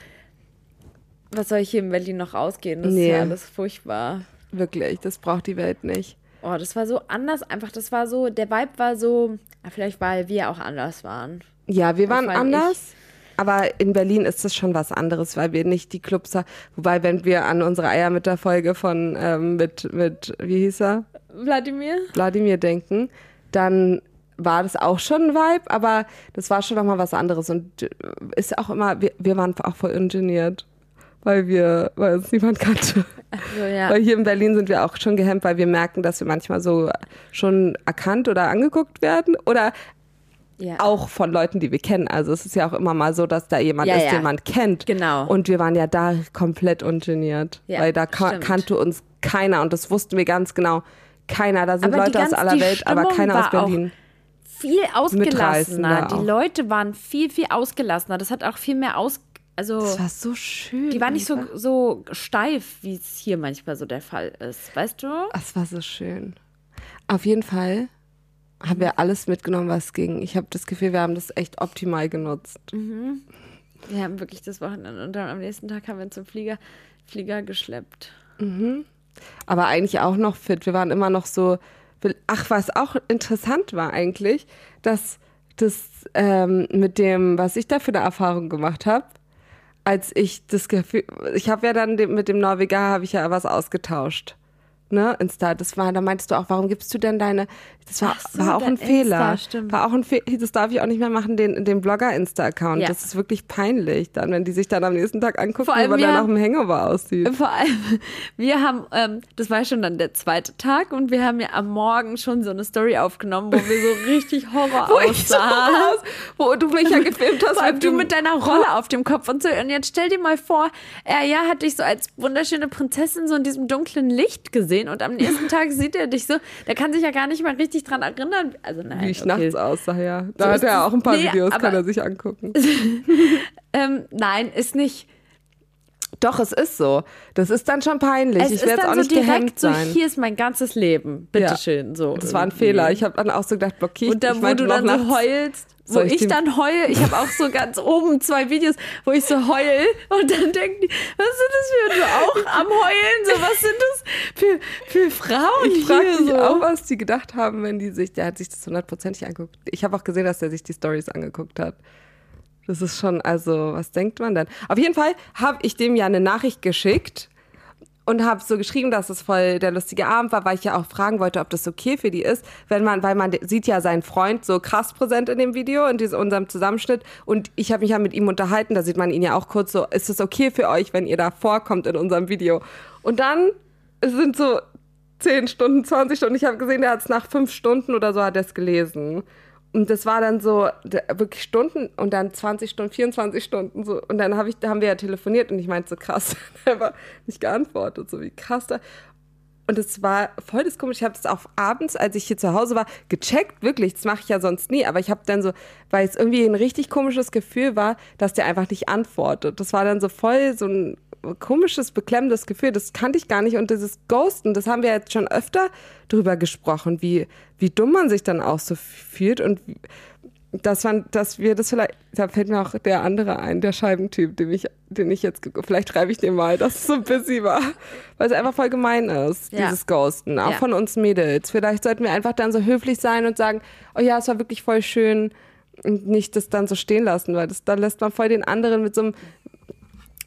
was soll ich hier in Berlin noch ausgehen? Das ist Nee. ja alles furchtbar. wirklich, das braucht die Welt nicht. Oh, das war so anders einfach. Das war so, der Vibe war so, vielleicht weil wir auch anders waren. Ja, wir waren anders. Aber in Berlin ist das schon was anderes, weil wir nicht die Clubs haben. Wobei, wenn wir an unsere Eiermütter-Folge von ähm, mit, mit, wie hieß er? Wladimir? Wladimir denken, dann war das auch schon ein Vibe, aber das war schon nochmal was anderes. Und äh, ist auch immer, wir, wir waren auch voll ingeniert, weil wir, weil uns niemand kannte. Also, ja. Weil hier in Berlin sind wir auch schon gehemmt, weil wir merken, dass wir manchmal so schon erkannt oder angeguckt werden oder ja. auch von Leuten, die wir kennen. Also es ist ja auch immer mal so, dass da jemand Ja, ist, ja. den man kennt. Genau. Und wir waren ja da komplett ungeniert, weil da ka stimmt. kannte uns keiner und das wussten wir ganz genau. Keiner, da sind Aber Leute aus ganz- aller die Welt, aber Stimmung keiner aus Berlin. viel ausgelassener. Die. Leute waren viel, viel ausgelassener. Das hat auch viel mehr aus. Also, Das war so schön. die waren nicht so, so steif, wie es hier manchmal so der Fall ist. Weißt du? Es war so schön. Auf jeden Fall haben wir alles mitgenommen, was ging. Ich habe das Gefühl, wir haben das echt optimal genutzt. Wir haben wirklich das Wochenende und dann am nächsten Tag haben wir uns zum Flieger, Flieger geschleppt. Aber eigentlich auch noch fit. Wir waren immer noch so. Ach, was auch interessant war eigentlich, dass das ähm, mit dem, was ich da für eine Erfahrung gemacht habe, als ich das Gefühl, ich habe ja dann mit dem Norweger habe ich ja was ausgetauscht. Ne, Insta, das war, da meintest du auch, warum gibst du denn deine, das war, so, war auch ein Fehler. Insta, stimmt. War auch ein Fehler, das darf ich auch nicht mehr machen, den, den Blogger-Insta-Account. Ja. Das ist wirklich peinlich, dann, wenn die sich dann am nächsten Tag angucken, wie man dann nach dem Hangover aussieht. Vor allem, [laughs] wir haben, ähm, das war schon dann der zweite Tag und wir haben ja am Morgen schon so eine Story aufgenommen, wo wir so [laughs] richtig Horror Wo so aussahen. aus, wo du mich ja gefilmt hast. Vor allem du mit deiner Rolle auf dem Kopf und so. Und jetzt stell dir mal vor, er ja hat dich so als wunderschöne Prinzessin so in diesem dunklen Licht gesehen und am nächsten [laughs] Tag sieht er dich so. Der kann sich ja gar nicht mal richtig dran erinnern. Also nein, Wie ich okay. nachts aussah, ja. Da So hat er auch ein paar Nee, Videos, kann er sich angucken. [laughs] Ähm, nein, ist nicht. Doch, es ist so. Das ist dann schon peinlich. Es ich will jetzt auch so nicht direkt so, sein. hier ist mein ganzes Leben. Ja. Bitteschön. So das war ein. Fehler. Ich habe dann auch so gedacht, blockiert. Und da, wo du dann so heulst, wo ich ich, dann heule, ich habe auch so ganz oben zwei Videos, wo ich so heul und dann denken die, was sind das für, du auch am Heulen, so was sind das für, für Frauen Ich frage hier mich so. auch, was die gedacht haben, wenn die sich, der hat sich das hundertprozentig angeguckt. Ich habe auch gesehen, dass der sich die Stories angeguckt hat. Das ist schon, also, was denkt man denn? Auf jeden Fall habe ich dem ja eine Nachricht geschickt und habe so geschrieben, dass es voll der lustige Abend war, weil ich ja auch fragen wollte, ob das okay für die ist, wenn man, weil man sieht ja seinen Freund so krass präsent in dem Video, in diesem, unserem Zusammenschnitt und ich habe mich ja mit ihm unterhalten, da sieht man ihn ja auch kurz so, ist es okay für euch, wenn ihr da vorkommt in unserem Video? Und dann es sind so 10 Stunden, 20 Stunden, ich habe gesehen, der hat es nach fünf Stunden oder so hat er es gelesen. Und das war dann so wirklich Stunden und dann 20 Stunden, 24 Stunden so. Und dann hab ich, haben wir ja telefoniert und ich meinte so krass, [laughs] hat nicht geantwortet, so wie krass da. Und es war voll das komisch. Ich habe das auch abends, als ich hier zu Hause war, gecheckt, wirklich. Das mache ich ja sonst nie. Aber ich habe dann so, weil es irgendwie ein richtig komisches Gefühl war, dass der einfach nicht antwortet. Das war dann so voll so ein komisches, beklemmendes Gefühl. Das kannte ich gar nicht. Und dieses Ghosten, das haben wir jetzt schon öfter drüber gesprochen, wie, wie dumm man sich dann auch so fühlt und dass man, dass wir das vielleicht, da fällt mir auch der andere ein, der Scheibentyp, den ich, den ich jetzt, vielleicht schreibe ich den mal, dass es so busy war, weil es einfach voll gemein ist, Ja. dieses Ghosten, auch Ja. von uns Mädels. Vielleicht sollten wir einfach dann so höflich sein und sagen, oh ja, es war wirklich voll schön und nicht das dann so stehen lassen, weil das, dann lässt man voll den anderen mit so einem,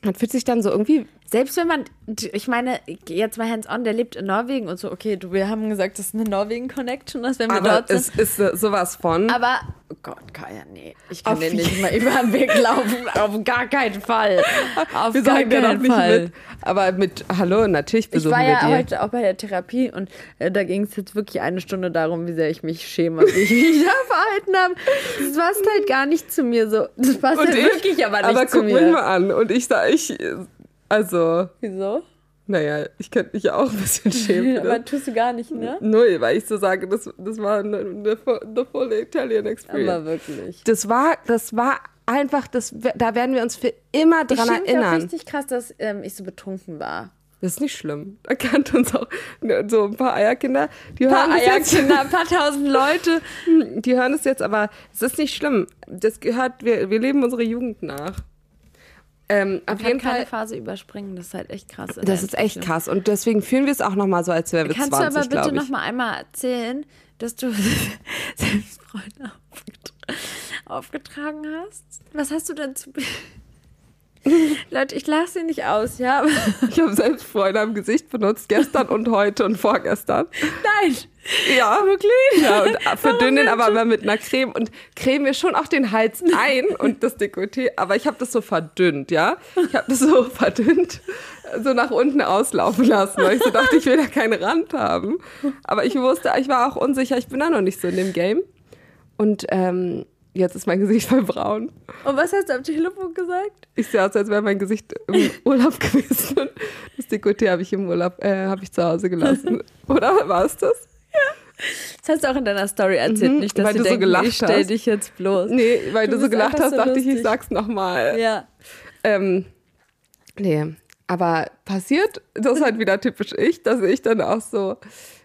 man fühlt sich dann so irgendwie Selbst wenn man, ich meine, jetzt mal hands on, der lebt in Norwegen und so, okay, du, wir haben gesagt, das ist eine Norwegen-Connection, dass wenn wir Aber dort es sind. ist äh, sowas von. Aber, oh Gott, Kaya, nee. Ich kann den nicht [laughs] mal über den Weg laufen. Auf gar keinen Fall. [laughs] Auf wir gar sagen ja noch keinen nicht Fall. mit. Aber mit Hallo, natürlich Ich besuchen war wir ja die. heute auch bei der Therapie und äh, da ging es jetzt wirklich eine Stunde darum, wie sehr ich mich schäme, wie ich [laughs] mich da verhalten habe. Das passt halt gar nicht zu mir so. Das passt Und halt ich- wirklich aber nicht aber zu guck mir. mich mal an. Und ich sag, ich, also, Wieso? naja, ich könnte mich ja auch ein bisschen schämen. für [laughs] aber das. tust du gar nicht, ne? Null, weil ich so sage, das, das war eine, eine, eine full Italian experience. Aber wirklich. das war, das war einfach, das, da werden wir uns für immer Ich dran finde es auch erinnern. richtig krass, dass ähm, ich so betrunken war. Das ist nicht schlimm. Da kannten uns auch so ein paar Eierkinder. Die Ein paar Eierkinder, ein [laughs] paar tausend Leute. die hören es jetzt, aber es ist nicht schlimm. Das gehört, wir, wir leben unsere Jugend nach. Ähm, auf Man jeden kann keine Fall, Phase überspringen, das ist halt echt krass. das ist echt krass. Und deswegen fühlen wir es auch nochmal so, als wären wir Kannst 20, du aber bitte glaube noch ich. mal einmal erzählen, dass du [laughs] Selbstfreunde aufgetra aufgetragen hast? Was hast du denn zu... [laughs] Leute, ich lache sie nicht aus, ja? [laughs] Ich habe selbst Freude am Gesicht benutzt, gestern und heute und vorgestern. Nein! Ja, wirklich? Ja, und [laughs] verdünnen aber immer mit einer Creme und creme mir schon auch den Hals ein und das Dekolleté, aber ich habe das so verdünnt, ja? Ich habe das so verdünnt, so nach unten auslaufen lassen, weil ich so dachte, ich will da keinen Rand haben. Aber ich wusste, ich war auch unsicher, ich bin da noch nicht so in dem Game. Und ähm, jetzt ist mein Gesicht voll braun. Und was hast du am Telefon gesagt? Ich sehe aus, als wäre mein Gesicht im [laughs] Urlaub gewesen. Und das Dekolleté habe ich im Urlaub, äh, habe ich zu Hause gelassen. [laughs] Oder war es das? Das hast du auch in deiner Story erzählt, Mhm, nicht, dass weil du, du so denken, gelacht ich stell hast. dich jetzt bloß. Nee, weil du, Du so gelacht hast, so dachte ich, ich sag's nochmal. Ja. Ähm, nee, aber passiert, das ist halt wieder typisch ich, dass ich dann auch so.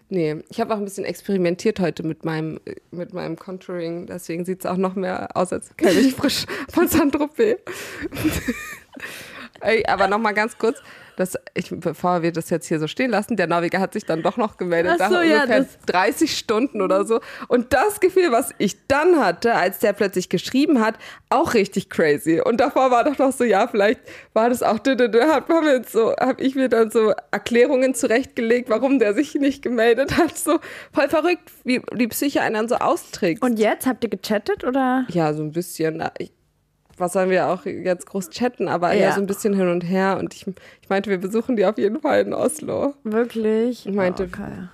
Nee, ich habe auch ein bisschen experimentiert heute mit meinem, mit meinem Contouring, deswegen sieht es auch noch mehr aus, als käme ich frisch [laughs] von Saint-Tropez. Aber nochmal ganz kurz, das, ich, bevor wir das jetzt hier so stehen lassen, der Norweger hat sich dann doch noch gemeldet, Ach so, nach ja, ungefähr das- 30 Stunden oder so. Und das Gefühl, was ich dann hatte, als der plötzlich geschrieben hat, auch richtig crazy. Und davor war doch noch so, ja, vielleicht war das auch, hab, hab jetzt so, habe ich mir dann so Erklärungen zurechtgelegt, warum der sich nicht gemeldet hat. So voll verrückt, wie die Psyche einen dann so austrägt. Und jetzt habt ihr gechattet oder? Ja, so ein bisschen. Ich, was sollen wir auch jetzt groß chatten, aber ja. So ein bisschen hin und her. Und ich, ich meinte, wir besuchen die auf jeden Fall in Oslo. Wirklich? Ich meinte- Oh, okay.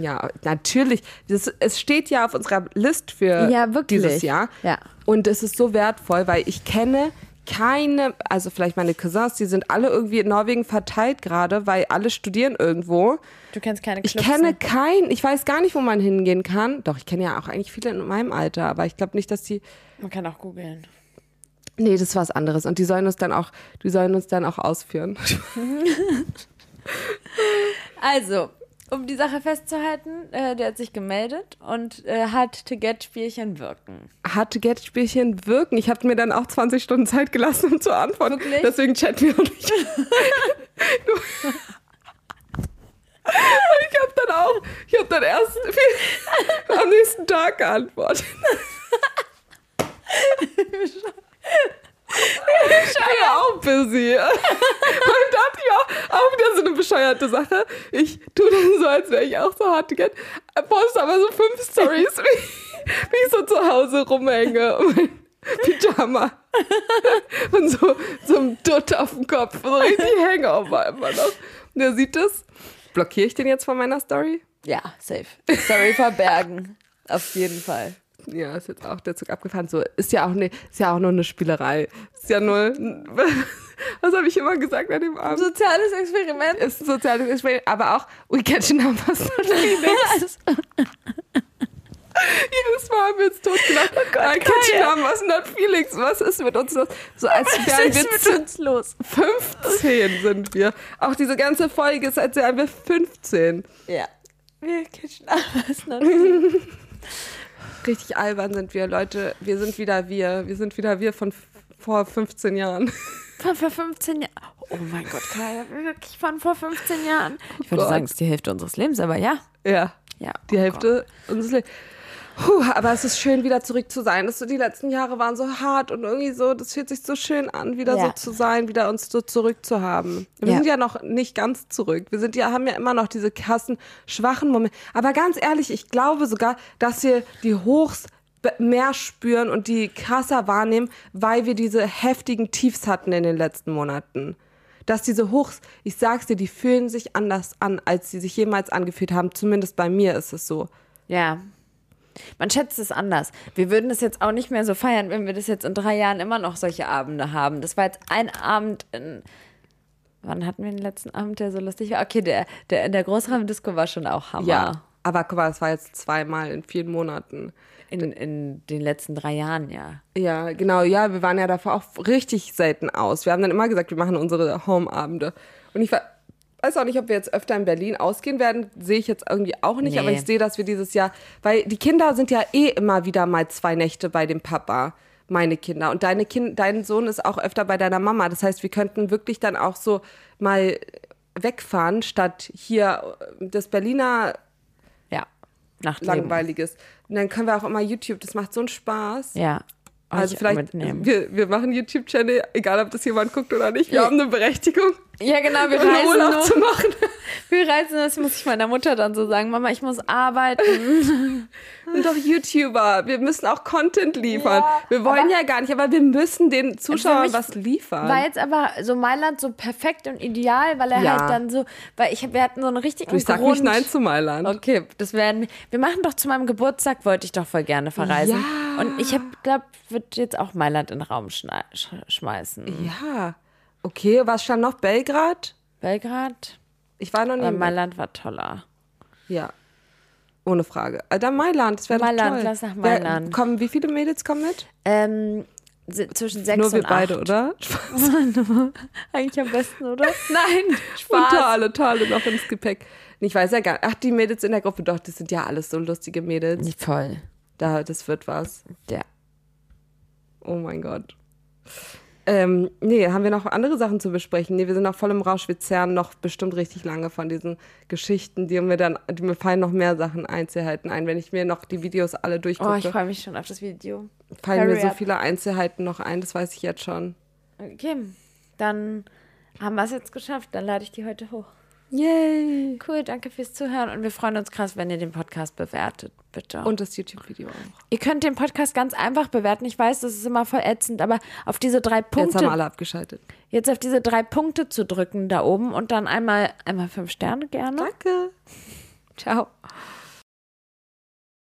Ja, natürlich. Das, es steht ja auf unserer List für Ja, wirklich. dieses Jahr. Ja. Und es ist so wertvoll, weil ich kenne keine, also vielleicht meine Cousins, die sind alle irgendwie in Norwegen verteilt gerade, weil alle studieren irgendwo. Du kennst keine Ich Clubs, kenne ne? keinen, ich weiß gar nicht, wo man hingehen kann. Doch, ich kenne ja auch eigentlich viele in meinem Alter, aber ich glaube nicht, dass die. Man kann auch googeln. Nee, das ist was anderes. Und die sollen uns dann auch, die sollen uns dann auch ausführen. [laughs] Also, um die Sache festzuhalten, äh, der hat sich gemeldet und äh, hat To-Get-Spielchen wirken. Harte Get-Spielchen wirken. Ich habe mir dann auch 20 Stunden Zeit gelassen, um zu antworten. Wirklich? Deswegen chatten wir auch nicht. [laughs] Und ich habe dann auch, ich habe dann erst am nächsten Tag geantwortet. [laughs] Ich bin ja auch busy. Und dachte ich auch, auch wieder so eine bescheuerte Sache. Ich tue dann so, als wäre ich auch so hart get. Poste aber so fünf Stories, wie, wie ich so zu Hause rumhänge. Und mein Pyjama. Und so, so ein Dutt auf dem Kopf. So richtig Hangover immer noch. Und der sieht das. Blockiere ich den jetzt von meiner Story? Ja, safe. Story verbergen. Auf jeden Fall. Ja, ist jetzt auch der Zug abgefahren. So, ist ja auch, ne, ist ja auch nur eine Spielerei. Ist ja nur, [laughs] was habe ich immer gesagt an dem Abend? Soziales Experiment. ist ein soziales Experiment, aber auch We Catch Numbers not Feelings. Jedes Mal haben wir uns totgelacht. Oh Gott, I catch Kaya. Numbers not Feelings. Was ist mit uns los? So als Was wären ist wir mit uns los? 15 sind wir. Auch diese ganze Folge ist, als wären wir 15. Ja. Wir catchen alles noch. [laughs] Richtig albern sind wir, Leute. Wir sind wieder wir. Wir sind wieder wir von vor 15 Jahren. Von vor 15 Jahren. Oh mein Gott, Kaya, wirklich von vor 15 Jahren. Ich würde Gott. sagen, es ist die Hälfte unseres Lebens, aber ja. Ja. Ja. Die oh Hälfte unseres Lebens. Puh, aber es ist schön, wieder zurück zu sein. Das so, die letzten Jahre waren so hart und irgendwie so, das fühlt sich so schön an, wieder Ja. so zu sein, wieder uns so zurück zu haben. Wir Ja. sind ja noch nicht ganz zurück. Wir sind ja, haben ja immer noch diese krassen, schwachen Momente. Aber ganz ehrlich, ich glaube sogar, dass wir die Hochs mehr spüren und die krasser wahrnehmen, weil wir diese heftigen Tiefs hatten in den letzten Monaten. Dass diese Hochs, ich sag's dir, die fühlen sich anders an, als sie sich jemals angefühlt haben. Zumindest bei mir ist es so. Ja. Man schätzt es anders. Wir würden es jetzt auch nicht mehr so feiern, wenn wir das jetzt in drei Jahren immer noch solche Abende haben. Das war jetzt ein Abend in. Wann hatten wir den letzten Abend, der so lustig war? Okay, der, der in der Großraumdisco war schon auch Hammer. Ja, aber guck mal, es war jetzt zweimal in vielen Monaten. In, in den letzten drei Jahren, ja. Ja, genau, ja, wir waren ja davor auch richtig selten aus. Wir haben dann immer gesagt, wir machen unsere Home-Abende. Und ich war, weiß auch nicht, ob wir jetzt öfter in Berlin ausgehen werden, sehe ich jetzt irgendwie auch nicht, Nee. aber ich sehe, dass wir dieses Jahr, weil die Kinder sind ja eh immer wieder mal zwei Nächte bei dem Papa, meine Kinder. Und deine kind, dein Sohn ist auch öfter bei deiner Mama. Das heißt, wir könnten wirklich dann auch so mal wegfahren, statt hier das Berliner Ja. Nachtleben. langweiliges. Und dann können wir auch immer YouTube, das macht so einen Spaß. Ja. Also ich vielleicht, wir, wir machen YouTube-Channel, egal ob das jemand guckt oder nicht. Wir haben eine Berechtigung, Ja, genau, wir [laughs] reisen Urlaub nur. zu machen. [laughs] Wir reisen, das muss ich meiner Mutter dann so sagen. Mama, ich muss arbeiten. [laughs] Wir sind doch YouTuber. Wir müssen auch Content liefern. wir wollen ja gar nicht, aber wir müssen den Zuschauern was liefern. War jetzt aber so Mailand so perfekt und ideal, weil er Ja. halt dann so, weil ich, wir hatten so einen richtigen ich sag Grund. nicht Nein zu Mailand. Okay, das werden wir machen doch zu meinem Geburtstag wollte ich doch voll gerne verreisen Ja. und ich habe glaube würde jetzt auch Mailand in den Raum schmeißen. Ja. Okay, was stand noch? Belgrad? Belgrad, Ich war noch nie. aber Mailand war toller. Ja. Ohne Frage. Alter, Mailand, das wäre doch Mailand, toll. lass nach Wer- Mailand. kommen, wie viele Mädels kommen mit? Ähm, zwischen sechs Nur wir und acht. beide, oder? [laughs] [laughs] Eigentlich am besten, oder? [laughs] Nein, Und Spaß. Tale, Tale noch ins Gepäck. Ich weiß ja gar nicht. Ach, die Mädels in der Gruppe, doch, das sind ja alles so lustige Mädels. Nicht voll. Da, das wird was. Ja. Oh mein Gott. Ähm, nee, haben wir noch andere Sachen zu besprechen? Nee, wir sind noch voll im Rausch. Wir zerren noch bestimmt richtig lange von diesen Geschichten, die mir dann, die mir fallen noch mehr Sachen, Einzelheiten ein. Wenn ich mir noch die Videos alle Oh, ich durchgucke, freue mich schon auf das Video. fallen mir Hurry so up. viele Einzelheiten noch ein, das weiß ich jetzt schon. Okay, dann haben wir es jetzt geschafft. Dann lade ich die heute hoch. Yay! Cool, danke fürs Zuhören und wir freuen uns krass, wenn ihr den Podcast bewertet, bitte. Und das YouTube-Video auch. ihr könnt den Podcast ganz einfach bewerten. Ich weiß, das ist immer voll ätzend, aber auf diese drei Jetzt haben Punkte, alle abgeschaltet. jetzt auf diese drei Punkte zu drücken da oben und dann einmal, einmal fünf Sterne gerne. Danke. Ciao.